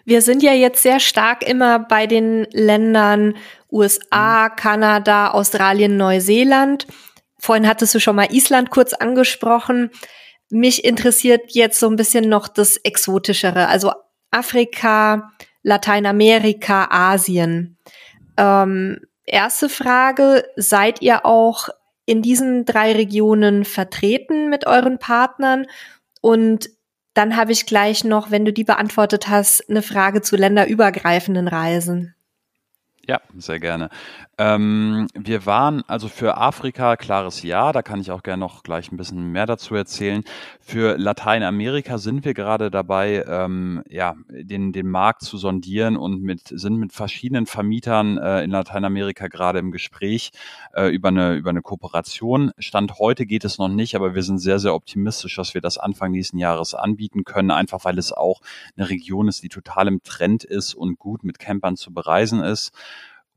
Wir sind ja jetzt sehr stark immer bei den Ländern USA, mhm. Kanada, Australien, Neuseeland. Vorhin hattest du schon mal Island kurz angesprochen. Mich interessiert jetzt so ein bisschen noch das Exotischere, also Afrika, Lateinamerika, Asien. Ähm, erste Frage, seid ihr auch in diesen drei Regionen vertreten mit euren Partnern? Und dann habe ich gleich noch, wenn du die beantwortet hast, eine Frage zu länderübergreifenden Reisen. Ja, sehr gerne. Ähm, wir waren also für Afrika klares Ja, da kann ich auch gerne noch gleich ein bisschen mehr dazu erzählen. Für Lateinamerika sind wir gerade dabei, ähm, ja, den, den Markt zu sondieren und mit, sind mit verschiedenen Vermietern äh, in Lateinamerika gerade im Gespräch äh, über, eine, über eine Kooperation. Stand heute geht es noch nicht, aber wir sind sehr, sehr optimistisch, dass wir das Anfang nächsten Jahres anbieten können, einfach weil es auch eine Region ist, die total im Trend ist und gut mit Campern zu bereisen ist.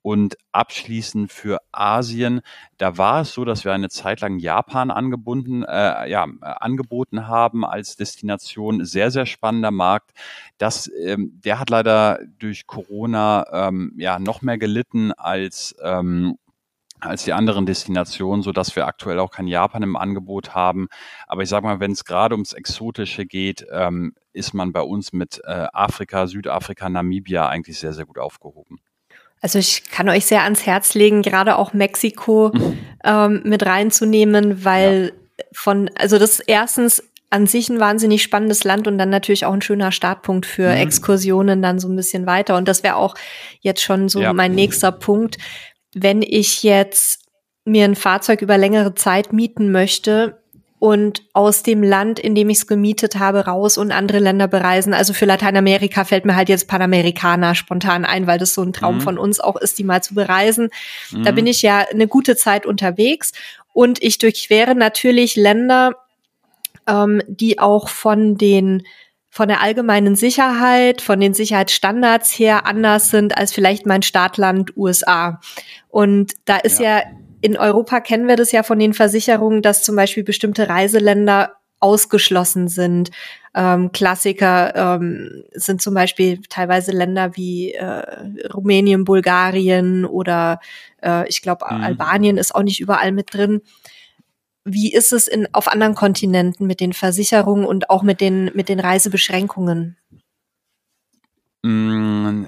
Und abschließend für Asien, da war es so, dass wir eine Zeit lang Japan angebunden, äh, ja, angeboten haben als Destination. Sehr, sehr spannender Markt. Das, ähm, der hat leider durch Corona ähm, ja noch mehr gelitten als ähm, als die anderen Destinationen, so dass wir aktuell auch kein Japan im Angebot haben. Aber ich sage mal, wenn es gerade ums Exotische geht, ähm, ist man bei uns mit äh, Afrika, Südafrika, Namibia eigentlich sehr, sehr gut aufgehoben. Also ich kann euch sehr ans Herz legen, gerade auch Mexiko mhm. ähm, mit reinzunehmen, weil ja. von, also das erstens an sich ein wahnsinnig spannendes Land und dann natürlich auch ein schöner Startpunkt für mhm. Exkursionen dann so ein bisschen weiter. Und das wäre auch jetzt schon so ja. mein nächster Punkt. Wenn ich jetzt mir ein Fahrzeug über längere Zeit mieten möchte, und aus dem Land, in dem ich es gemietet habe, raus und andere Länder bereisen. Also für Lateinamerika fällt mir halt jetzt Panamericana spontan ein, weil das so ein Traum mhm. von uns auch ist, die mal zu bereisen. Mhm. Da bin ich ja eine gute Zeit unterwegs und ich durchquere natürlich Länder, ähm, die auch von den von der allgemeinen Sicherheit, von den Sicherheitsstandards her anders sind als vielleicht mein Startland USA. Und da ist ja, ja in Europa kennen wir das ja von den Versicherungen, dass zum Beispiel bestimmte Reiseländer ausgeschlossen sind. Ähm, Klassiker ähm, sind zum Beispiel teilweise Länder wie äh, Rumänien, Bulgarien oder äh, ich glaube mhm. Albanien ist auch nicht überall mit drin. Wie ist es in, auf anderen Kontinenten mit den Versicherungen und auch mit den, mit den Reisebeschränkungen? Mm,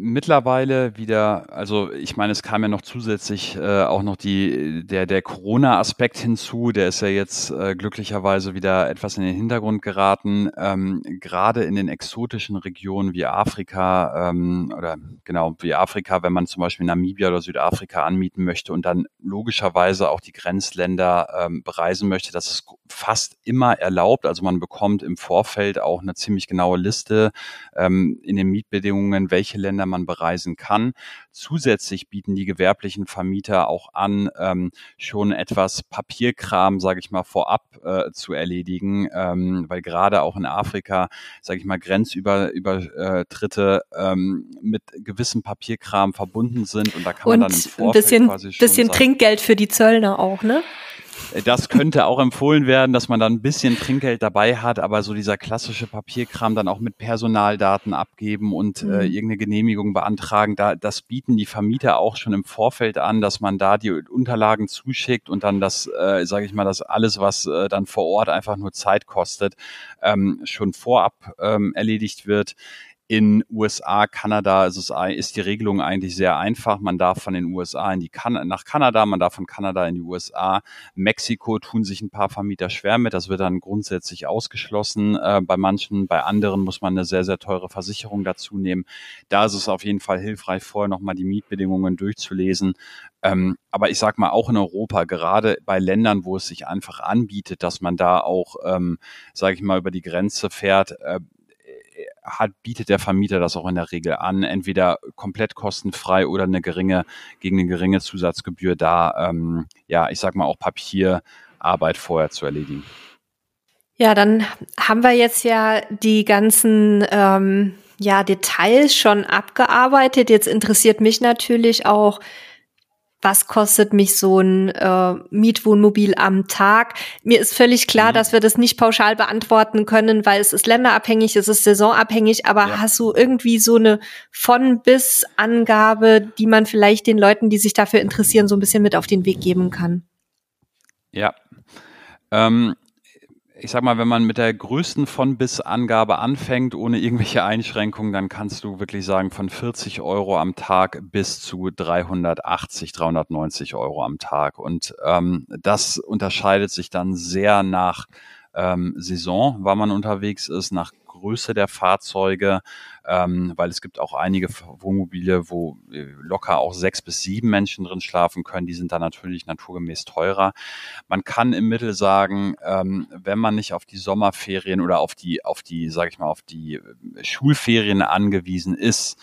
mittlerweile wieder, also ich meine, es kam ja noch zusätzlich äh, auch noch die der der Corona-Aspekt hinzu. Der ist ja jetzt äh, glücklicherweise wieder etwas in den Hintergrund geraten. Ähm, Gerade in den exotischen Regionen wie Afrika ähm, oder genau wie Afrika, wenn man zum Beispiel Namibia oder Südafrika anmieten möchte und dann logischerweise auch die Grenzländer ähm, bereisen möchte, das ist fast immer erlaubt. Also man bekommt im Vorfeld auch eine ziemlich genaue Liste ähm, in den Mietbedingungen, welche Länder man bereisen kann. Zusätzlich bieten die gewerblichen Vermieter auch an, ähm, schon etwas Papierkram, sage ich mal, vorab äh, zu erledigen, ähm, weil gerade auch in Afrika, sage ich mal, Grenzübertritte ähm, mit gewissem Papierkram verbunden sind und da kann und man dann im Vorfeld ein bisschen, quasi schon bisschen Trinkgeld für die Zöllner auch, ne? Das könnte auch empfohlen werden, dass man dann ein bisschen Trinkgeld dabei hat, aber so dieser klassische Papierkram dann auch mit Personaldaten abgeben und äh, mhm. äh, irgendeine Genehmigung beantragen, da das bieten die Vermieter auch schon im Vorfeld an, dass man da die Unterlagen zuschickt und dann das, äh, sage ich mal, das alles, was äh, dann vor Ort einfach nur Zeit kostet, ähm, schon vorab ähm, erledigt wird. In USA, Kanada ist, es, ist die Regelung eigentlich sehr einfach. Man darf von den USA in die kan nach Kanada, man darf von Kanada in die USA. Mexiko tun sich ein paar Vermieter schwer mit. Das wird dann grundsätzlich ausgeschlossen. Äh, bei manchen, bei anderen muss man eine sehr, sehr teure Versicherung dazu nehmen. Da ist es auf jeden Fall hilfreich, vorher nochmal die Mietbedingungen durchzulesen. Ähm, aber ich sag mal, auch in Europa, gerade bei Ländern, wo es sich einfach anbietet, dass man da auch, ähm, sage ich mal, über die Grenze fährt, äh, hat, bietet der Vermieter das auch in der Regel an, entweder komplett kostenfrei oder eine geringe, gegen eine geringe Zusatzgebühr da, ähm, ja, ich sag mal auch Papierarbeit vorher zu erledigen. Ja, dann haben wir jetzt ja die ganzen ähm, ja, Details schon abgearbeitet. Jetzt interessiert mich natürlich auch, was kostet mich so ein äh, Mietwohnmobil am Tag? Mir ist völlig klar, mhm. dass wir das nicht pauschal beantworten können, weil es ist länderabhängig, es ist saisonabhängig, aber ja. hast du irgendwie so eine von bis Angabe, die man vielleicht den Leuten, die sich dafür interessieren, so ein bisschen mit auf den Weg geben kann? Ja. Ähm, ich sag mal, wenn man mit der größten von bis Angabe anfängt, ohne irgendwelche Einschränkungen, dann kannst du wirklich sagen, von 40 Euro am Tag bis zu 380, 390 Euro am Tag. Und ähm, das unterscheidet sich dann sehr nach ähm, Saison, wann man unterwegs ist, nach Größe der Fahrzeuge, ähm, weil es gibt auch einige Wohnmobile, wo äh, locker auch sechs bis sieben Menschen drin schlafen können. Die sind dann natürlich naturgemäß teurer. Man kann im Mittel sagen, ähm, wenn man nicht auf die Sommerferien oder auf die, auf die, sage ich mal, auf die äh, Schulferien angewiesen ist,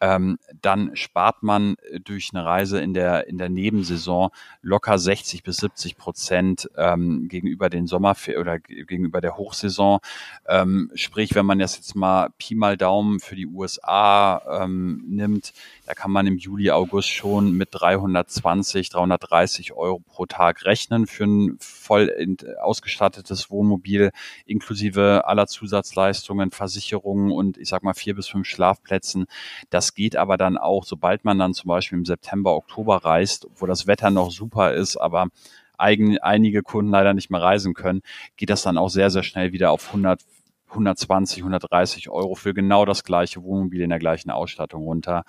ähm, dann spart man äh, durch eine Reise in der, in der Nebensaison locker 60 bis 70 Prozent ähm, gegenüber den Sommerferien oder gegenüber der Hochsaison. Ähm, sprich, wenn man das jetzt mal Pi mal Daumen für die USA ähm, nimmt, da kann man im Juli, August schon mit 320, 330 Euro pro Tag rechnen für ein voll ausgestattetes Wohnmobil inklusive aller Zusatzleistungen, Versicherungen und ich sag mal vier bis fünf Schlafplätzen. Das geht aber dann auch, sobald man dann zum Beispiel im September, Oktober reist, wo das Wetter noch super ist, aber einige Kunden leider nicht mehr reisen können, geht das dann auch sehr, sehr schnell wieder auf 100, 120, 130 Euro für genau das gleiche Wohnmobil in der gleichen Ausstattung runter.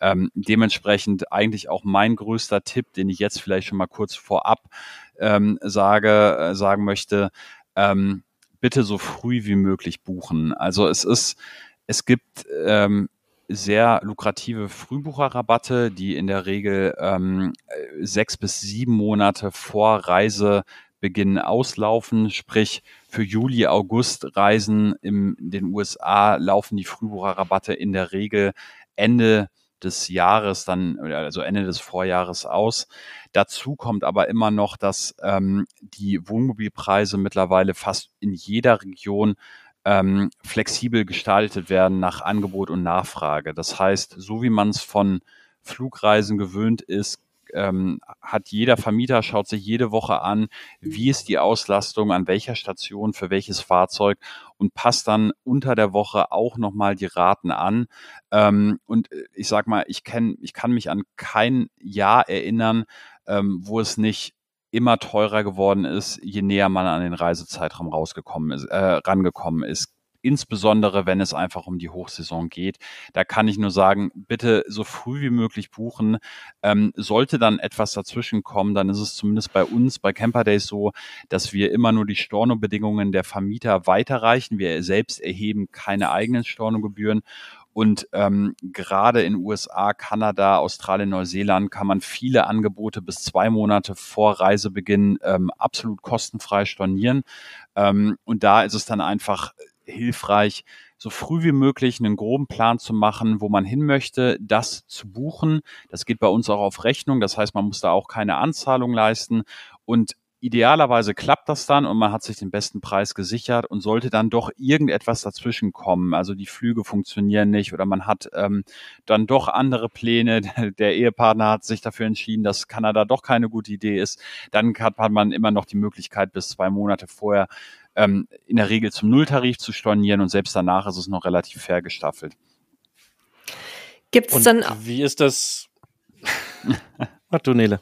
Ähm, dementsprechend eigentlich auch mein größter Tipp, den ich jetzt vielleicht schon mal kurz vorab ähm, sage, äh, sagen möchte, ähm, bitte so früh wie möglich buchen. Also es ist, es gibt ähm, sehr lukrative Frühbucherrabatte, die in der Regel ähm, sechs bis sieben Monate vor Reisebeginn auslaufen. Sprich, für Juli, August Reisen in den USA laufen die Frühbucherrabatte in der Regel Ende des Jahres dann, also Ende des Vorjahres aus. Dazu kommt aber immer noch, dass ähm, die Wohnmobilpreise mittlerweile fast in jeder Region ähm, flexibel gestaltet werden nach Angebot und Nachfrage. Das heißt, so wie man es von Flugreisen gewöhnt ist, ähm, hat jeder Vermieter, schaut sich jede Woche an, wie ist die Auslastung, an welcher Station, für welches Fahrzeug und passt dann unter der Woche auch nochmal die Raten an. Ähm, und äh, ich sag mal, ich kenne, ich kann mich an kein Jahr erinnern, ähm, wo es nicht immer teurer geworden ist, je näher man an den Reisezeitraum rausgekommen ist, äh, rangekommen ist. Insbesondere, wenn es einfach um die Hochsaison geht. Da kann ich nur sagen, bitte so früh wie möglich buchen. Ähm, sollte dann etwas dazwischen kommen, dann ist es zumindest bei uns, bei Camper Days so, dass wir immer nur die Stornobedingungen der Vermieter weiterreichen. Wir selbst erheben keine eigenen Stornogebühren und ähm, gerade in USA, Kanada, Australien, Neuseeland kann man viele Angebote bis zwei Monate vor Reisebeginn ähm, absolut kostenfrei stornieren. Ähm, und da ist es dann einfach hilfreich, so früh wie möglich einen groben Plan zu machen, wo man hin möchte, das zu buchen. Das geht bei uns auch auf Rechnung. Das heißt, man muss da auch keine Anzahlung leisten. Und idealerweise klappt das dann und man hat sich den besten Preis gesichert und sollte dann doch irgendetwas dazwischen kommen. Also die Flüge funktionieren nicht oder man hat ähm, dann doch andere Pläne. Der Ehepartner hat sich dafür entschieden, dass Kanada doch keine gute Idee ist. Dann hat man immer noch die Möglichkeit, bis zwei Monate vorher ähm, in der Regel zum Nulltarif zu stornieren und selbst danach ist es noch relativ fair gestaffelt. Gibt es dann. Wie ist das? Ach du Nele.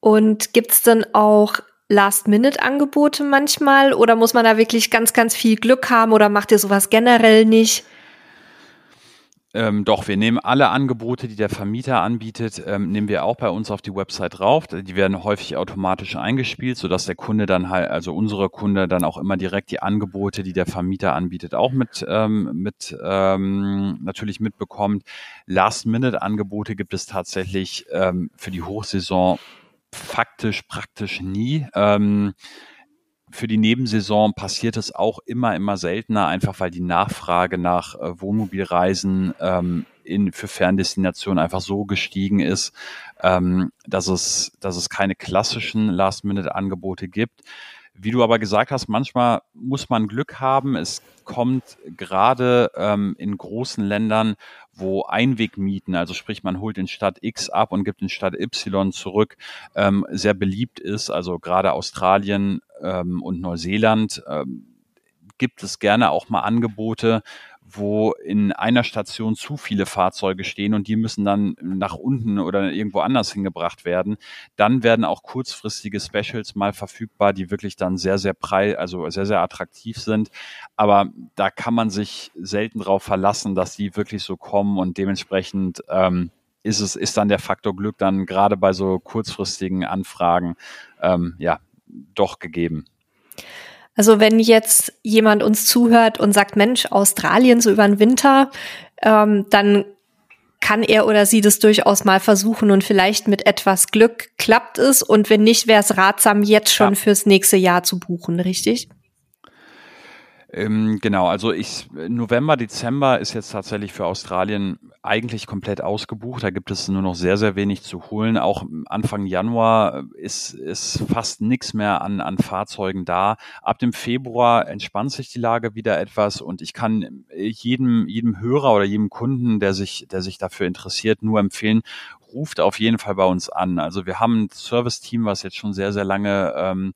Und gibt es dann auch Last-Minute-Angebote manchmal oder muss man da wirklich ganz, ganz viel Glück haben oder macht ihr sowas generell nicht? Ähm, doch, wir nehmen alle Angebote, die der Vermieter anbietet, ähm, nehmen wir auch bei uns auf die Website drauf. Die werden häufig automatisch eingespielt, sodass der Kunde dann halt, also unsere Kunde dann auch immer direkt die Angebote, die der Vermieter anbietet, auch mit, ähm, mit ähm, natürlich mitbekommt. Last-Minute-Angebote gibt es tatsächlich ähm, für die Hochsaison faktisch praktisch nie. Ähm, für die Nebensaison passiert es auch immer, immer seltener, einfach weil die Nachfrage nach äh, Wohnmobilreisen ähm, in, für Ferndestinationen einfach so gestiegen ist, ähm, dass, es, dass es keine klassischen Last-Minute-Angebote gibt. Wie du aber gesagt hast, manchmal muss man Glück haben. Es kommt gerade ähm, in großen Ländern, wo Einwegmieten, also sprich man holt in Stadt X ab und gibt in Stadt Y zurück, ähm, sehr beliebt ist. Also gerade Australien ähm, und Neuseeland ähm, gibt es gerne auch mal Angebote, wo in einer Station zu viele Fahrzeuge stehen und die müssen dann nach unten oder irgendwo anders hingebracht werden. Dann werden auch kurzfristige Specials mal verfügbar, die wirklich dann sehr, sehr prei, also sehr, sehr attraktiv sind. Aber da kann man sich selten darauf verlassen, dass die wirklich so kommen und dementsprechend ähm, ist es, ist dann der Faktor Glück dann gerade bei so kurzfristigen Anfragen ähm, ja doch gegeben. Also wenn jetzt jemand uns zuhört und sagt, Mensch, Australien so über den Winter, ähm, dann kann er oder sie das durchaus mal versuchen und vielleicht mit etwas Glück klappt es und wenn nicht, wäre es ratsam, jetzt schon ja. fürs nächste Jahr zu buchen, richtig? Ähm, genau, also ich, November, Dezember ist jetzt tatsächlich für Australien eigentlich komplett ausgebucht. Da gibt es nur noch sehr, sehr wenig zu holen. Auch Anfang Januar ist, ist fast nichts mehr an, an Fahrzeugen da. Ab dem Februar entspannt sich die Lage wieder etwas und ich kann jedem, jedem Hörer oder jedem Kunden, der sich, der sich dafür interessiert, nur empfehlen, ruft auf jeden Fall bei uns an. Also wir haben ein Service-Team, was jetzt schon sehr, sehr lange ähm,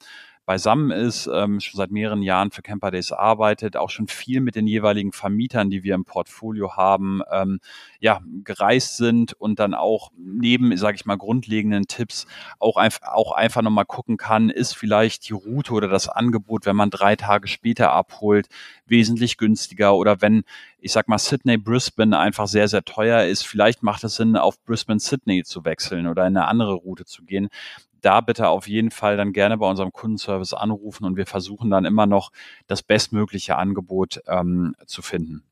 beisammen ist, ähm, schon seit mehreren Jahren für Camper Days arbeitet, auch schon viel mit den jeweiligen Vermietern, die wir im Portfolio haben, ähm, ja, gereist sind und dann auch neben, sage ich mal, grundlegenden Tipps auch, einfach auch einfach nochmal gucken kann, ist vielleicht die Route oder das Angebot, wenn man drei Tage später abholt, wesentlich günstiger oder wenn, ich sag mal, Sydney, Brisbane einfach sehr, sehr teuer ist, vielleicht macht es Sinn, auf Brisbane, Sydney zu wechseln oder in eine andere Route zu gehen da bitte auf jeden Fall dann gerne bei unserem Kundenservice anrufen und wir versuchen dann immer noch das bestmögliche Angebot ähm, zu finden.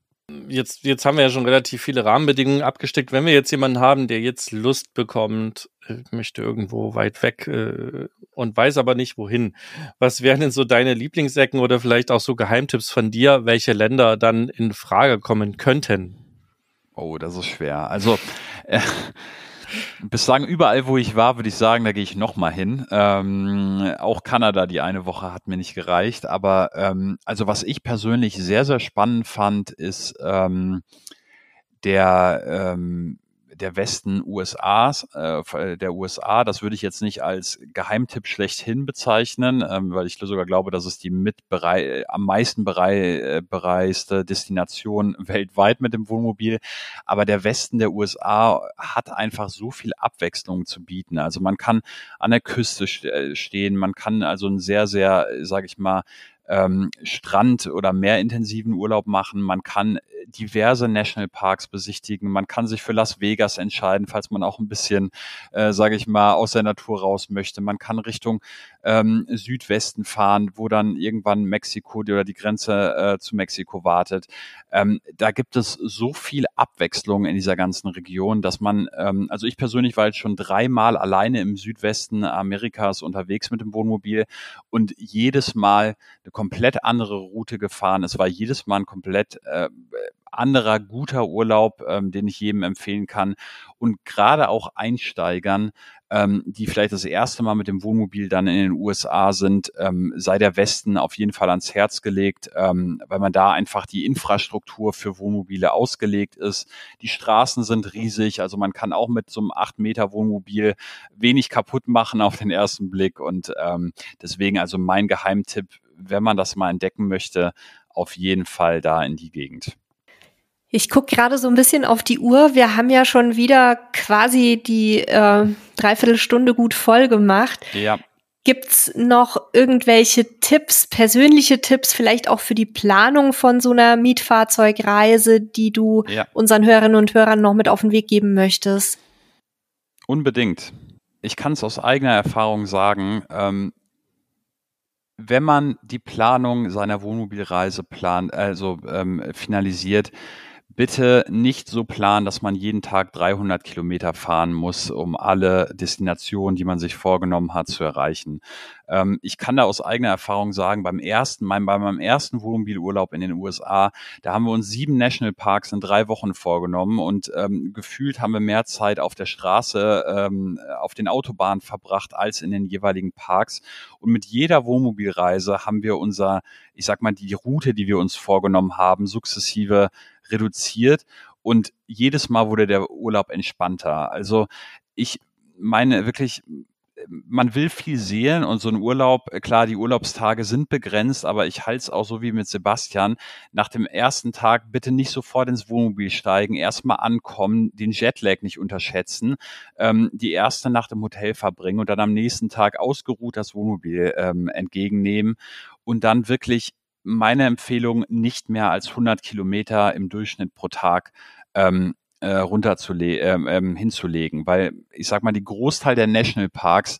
Jetzt, jetzt haben wir ja schon relativ viele Rahmenbedingungen abgesteckt. Wenn wir jetzt jemanden haben, der jetzt Lust bekommt, äh, möchte irgendwo weit weg äh, und weiß aber nicht wohin, was wären denn so deine Lieblingsecken oder vielleicht auch so Geheimtipps von dir, welche Länder dann in Frage kommen könnten? Oh, das ist schwer. Also äh, Bislang überall, wo ich war, würde ich sagen, da gehe ich nochmal hin. Ähm, auch Kanada die eine Woche hat mir nicht gereicht. Aber ähm, also was ich persönlich sehr, sehr spannend fand, ist ähm, der ähm, der Westen USAs, äh, der USA, das würde ich jetzt nicht als Geheimtipp schlechthin bezeichnen, ähm, weil ich sogar glaube, dass es die mit am meisten berei äh, bereiste Destination weltweit mit dem Wohnmobil. Aber der Westen der USA hat einfach so viel Abwechslung zu bieten. Also man kann an der Küste äh, stehen, man kann also ein sehr, sehr, sage ich mal, ähm, Strand- oder mehr intensiven Urlaub machen. Man kann diverse Nationalparks besichtigen. Man kann sich für Las Vegas entscheiden, falls man auch ein bisschen, äh, sage ich mal, aus der Natur raus möchte. Man kann Richtung ähm, Südwesten fahren, wo dann irgendwann Mexiko oder die Grenze äh, zu Mexiko wartet. Ähm, da gibt es so viel Abwechslung in dieser ganzen Region, dass man, ähm, also ich persönlich war jetzt schon dreimal alleine im Südwesten Amerikas unterwegs mit dem Wohnmobil und jedes Mal eine komplett andere Route gefahren. Es war jedes Mal ein komplett äh, anderer guter Urlaub, ähm, den ich jedem empfehlen kann. Und gerade auch Einsteigern ähm, die vielleicht das erste Mal mit dem Wohnmobil dann in den USA sind, ähm, sei der Westen auf jeden Fall ans Herz gelegt, ähm, weil man da einfach die Infrastruktur für Wohnmobile ausgelegt ist. Die Straßen sind riesig, also man kann auch mit so einem 8 Meter Wohnmobil wenig kaputt machen auf den ersten Blick und ähm, deswegen also mein Geheimtipp, wenn man das mal entdecken möchte, auf jeden Fall da in die Gegend. Ich gucke gerade so ein bisschen auf die Uhr. Wir haben ja schon wieder quasi die äh, Dreiviertelstunde gut voll gemacht. Ja. Gibt's noch irgendwelche Tipps, persönliche Tipps, vielleicht auch für die Planung von so einer Mietfahrzeugreise, die du ja. unseren Hörerinnen und Hörern noch mit auf den Weg geben möchtest? Unbedingt. Ich kann es aus eigener Erfahrung sagen. Ähm, wenn man die Planung seiner Wohnmobilreise plant, also ähm, finalisiert, bitte nicht so planen, dass man jeden Tag 300 Kilometer fahren muss, um alle Destinationen, die man sich vorgenommen hat, zu erreichen. Ähm, ich kann da aus eigener Erfahrung sagen, beim ersten, mein, bei meinem ersten Wohnmobilurlaub in den USA, da haben wir uns sieben Nationalparks in drei Wochen vorgenommen und ähm, gefühlt haben wir mehr Zeit auf der Straße, ähm, auf den Autobahnen verbracht als in den jeweiligen Parks. Und mit jeder Wohnmobilreise haben wir unser, ich sag mal, die Route, die wir uns vorgenommen haben, sukzessive reduziert und jedes Mal wurde der Urlaub entspannter. Also ich meine wirklich, man will viel sehen und so ein Urlaub, klar, die Urlaubstage sind begrenzt, aber ich halte es auch so wie mit Sebastian. Nach dem ersten Tag bitte nicht sofort ins Wohnmobil steigen, erstmal ankommen, den Jetlag nicht unterschätzen, ähm, die erste Nacht im Hotel verbringen und dann am nächsten Tag ausgeruht das Wohnmobil ähm, entgegennehmen und dann wirklich meine Empfehlung, nicht mehr als 100 Kilometer im Durchschnitt pro Tag ähm, äh, runterzule ähm, ähm, hinzulegen, weil ich sag mal, die Großteil der Nationalparks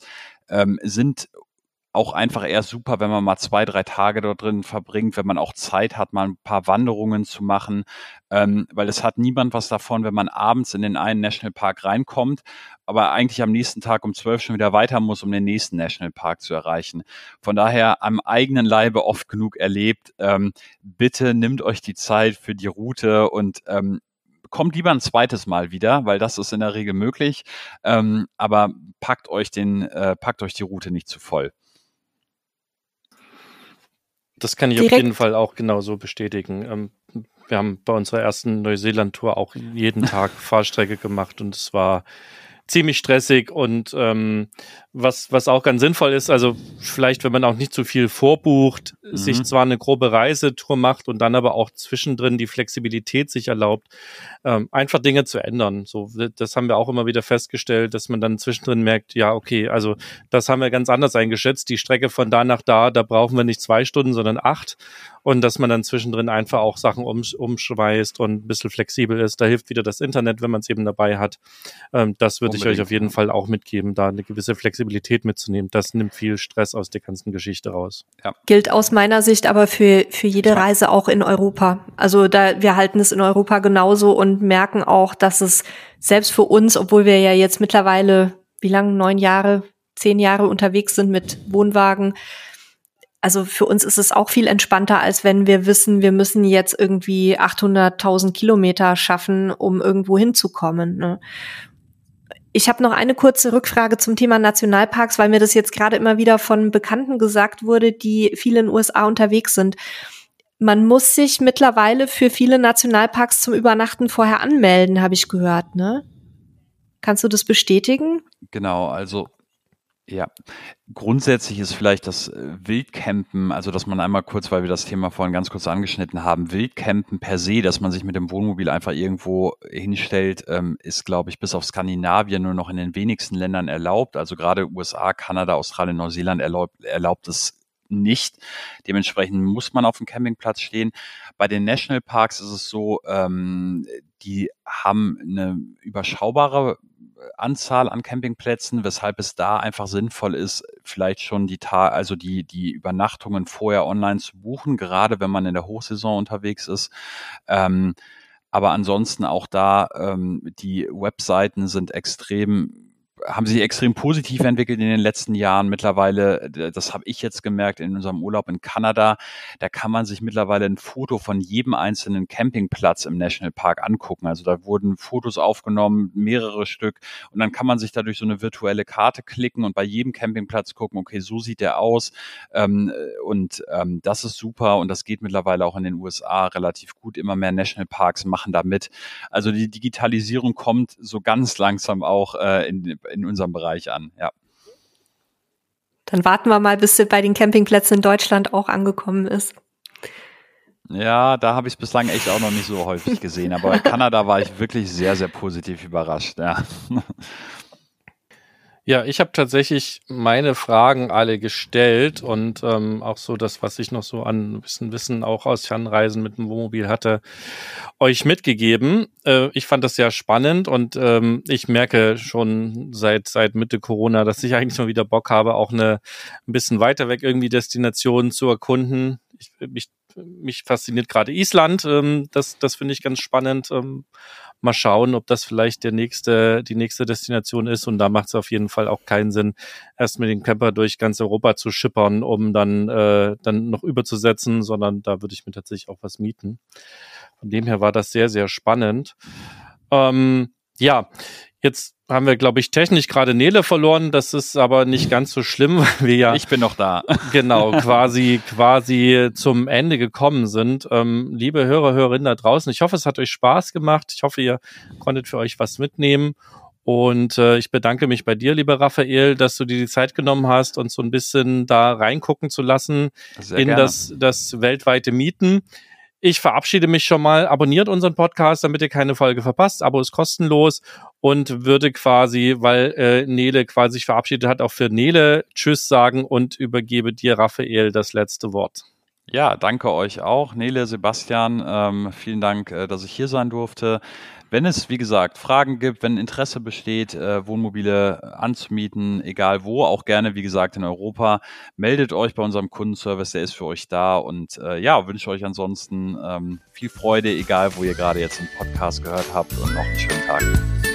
ähm, sind auch einfach eher super, wenn man mal zwei, drei Tage dort drin verbringt, wenn man auch Zeit hat, mal ein paar Wanderungen zu machen, ähm, weil es hat niemand was davon, wenn man abends in den einen Nationalpark reinkommt, aber eigentlich am nächsten Tag um zwölf schon wieder weiter muss, um den nächsten Nationalpark zu erreichen. Von daher am eigenen Leibe oft genug erlebt. Ähm, bitte nimmt euch die Zeit für die Route und ähm, kommt lieber ein zweites Mal wieder, weil das ist in der Regel möglich. Ähm, aber packt euch den, äh, packt euch die Route nicht zu voll. Das kann ich Direkt. auf jeden Fall auch genauso bestätigen. Ähm, wir haben bei unserer ersten Neuseeland-Tour auch jeden Tag Fahrstrecke gemacht und es war ziemlich stressig und ähm, was, was auch ganz sinnvoll ist, also vielleicht, wenn man auch nicht zu viel vorbucht, mhm. sich zwar eine grobe Reisetour macht und dann aber auch zwischendrin die Flexibilität sich erlaubt, ähm, einfach Dinge zu ändern. So, das haben wir auch immer wieder festgestellt, dass man dann zwischendrin merkt, ja, okay, also das haben wir ganz anders eingeschätzt. Die Strecke von da nach da, da brauchen wir nicht zwei Stunden, sondern acht. Und dass man dann zwischendrin einfach auch Sachen um, umschweißt und ein bisschen flexibel ist. Da hilft wieder das Internet, wenn man es eben dabei hat. Ähm, das würde ich euch auf jeden Fall auch mitgeben, da eine gewisse Flexibilität mitzunehmen. Das nimmt viel Stress aus der ganzen Geschichte raus. Ja. Gilt aus meiner Sicht aber für, für jede Reise auch in Europa. Also da, wir halten es in Europa genauso und merken auch, dass es selbst für uns, obwohl wir ja jetzt mittlerweile, wie lange, neun Jahre, zehn Jahre unterwegs sind mit Wohnwagen, also für uns ist es auch viel entspannter, als wenn wir wissen, wir müssen jetzt irgendwie 800.000 Kilometer schaffen, um irgendwo hinzukommen. Ne? Ich habe noch eine kurze Rückfrage zum Thema Nationalparks, weil mir das jetzt gerade immer wieder von Bekannten gesagt wurde, die viel in den USA unterwegs sind. Man muss sich mittlerweile für viele Nationalparks zum Übernachten vorher anmelden, habe ich gehört, ne? Kannst du das bestätigen? Genau, also ja, grundsätzlich ist vielleicht das äh, Wildcampen, also dass man einmal kurz, weil wir das Thema vorhin ganz kurz angeschnitten haben, Wildcampen per se, dass man sich mit dem Wohnmobil einfach irgendwo hinstellt, ähm, ist, glaube ich, bis auf Skandinavien nur noch in den wenigsten Ländern erlaubt. Also gerade USA, Kanada, Australien, Neuseeland erlaubt, erlaubt es nicht. Dementsprechend muss man auf dem Campingplatz stehen. Bei den Nationalparks ist es so, ähm, die haben eine überschaubare Anzahl an Campingplätzen, weshalb es da einfach sinnvoll ist, vielleicht schon die Ta also die, die Übernachtungen vorher online zu buchen, gerade wenn man in der Hochsaison unterwegs ist. Ähm, aber ansonsten auch da, ähm, die Webseiten sind extrem haben sich extrem positiv entwickelt in den letzten Jahren. Mittlerweile, das habe ich jetzt gemerkt in unserem Urlaub in Kanada, da kann man sich mittlerweile ein Foto von jedem einzelnen Campingplatz im Nationalpark angucken. Also da wurden Fotos aufgenommen, mehrere Stück, und dann kann man sich dadurch so eine virtuelle Karte klicken und bei jedem Campingplatz gucken, okay, so sieht der aus. Ähm, und ähm, das ist super und das geht mittlerweile auch in den USA relativ gut. Immer mehr Nationalparks machen da mit. Also die Digitalisierung kommt so ganz langsam auch äh, in, in unserem Bereich an, ja. Dann warten wir mal, bis sie bei den Campingplätzen in Deutschland auch angekommen ist. Ja, da habe ich es bislang echt auch noch nicht so häufig gesehen, aber in Kanada war ich wirklich sehr, sehr positiv überrascht, ja. Ja, ich habe tatsächlich meine Fragen alle gestellt und ähm, auch so das, was ich noch so an Wissen, Wissen auch aus Fernreisen mit dem Wohnmobil hatte, euch mitgegeben. Äh, ich fand das sehr spannend und ähm, ich merke schon seit seit Mitte Corona, dass ich eigentlich mal wieder Bock habe, auch eine ein bisschen weiter weg irgendwie Destinationen zu erkunden. Ich, mich, mich fasziniert gerade Island. Ähm, das das finde ich ganz spannend. Ähm, mal schauen, ob das vielleicht der nächste, die nächste Destination ist. Und da macht es auf jeden Fall auch keinen Sinn, erst mit dem Camper durch ganz Europa zu schippern, um dann, äh, dann noch überzusetzen, sondern da würde ich mir tatsächlich auch was mieten. Von dem her war das sehr, sehr spannend. Ähm, ja, Jetzt haben wir, glaube ich, technisch gerade Nele verloren. Das ist aber nicht ganz so schlimm, weil wir ja. Ich bin noch da. genau, quasi, quasi zum Ende gekommen sind. Ähm, liebe Hörer, Hörerinnen da draußen, ich hoffe, es hat euch Spaß gemacht. Ich hoffe, ihr konntet für euch was mitnehmen. Und äh, ich bedanke mich bei dir, lieber Raphael, dass du dir die Zeit genommen hast, uns so ein bisschen da reingucken zu lassen Sehr in das, das weltweite Mieten. Ich verabschiede mich schon mal. Abonniert unseren Podcast, damit ihr keine Folge verpasst. Abo ist kostenlos und würde quasi, weil äh, Nele quasi sich verabschiedet hat, auch für Nele Tschüss sagen und übergebe dir, Raphael, das letzte Wort. Ja, danke euch auch. Nele, Sebastian, ähm, vielen Dank, äh, dass ich hier sein durfte. Wenn es, wie gesagt, Fragen gibt, wenn Interesse besteht, äh, Wohnmobile anzumieten, egal wo, auch gerne, wie gesagt, in Europa, meldet euch bei unserem Kundenservice, der ist für euch da und äh, ja, wünsche euch ansonsten ähm, viel Freude, egal wo ihr gerade jetzt den Podcast gehört habt und noch einen schönen Tag.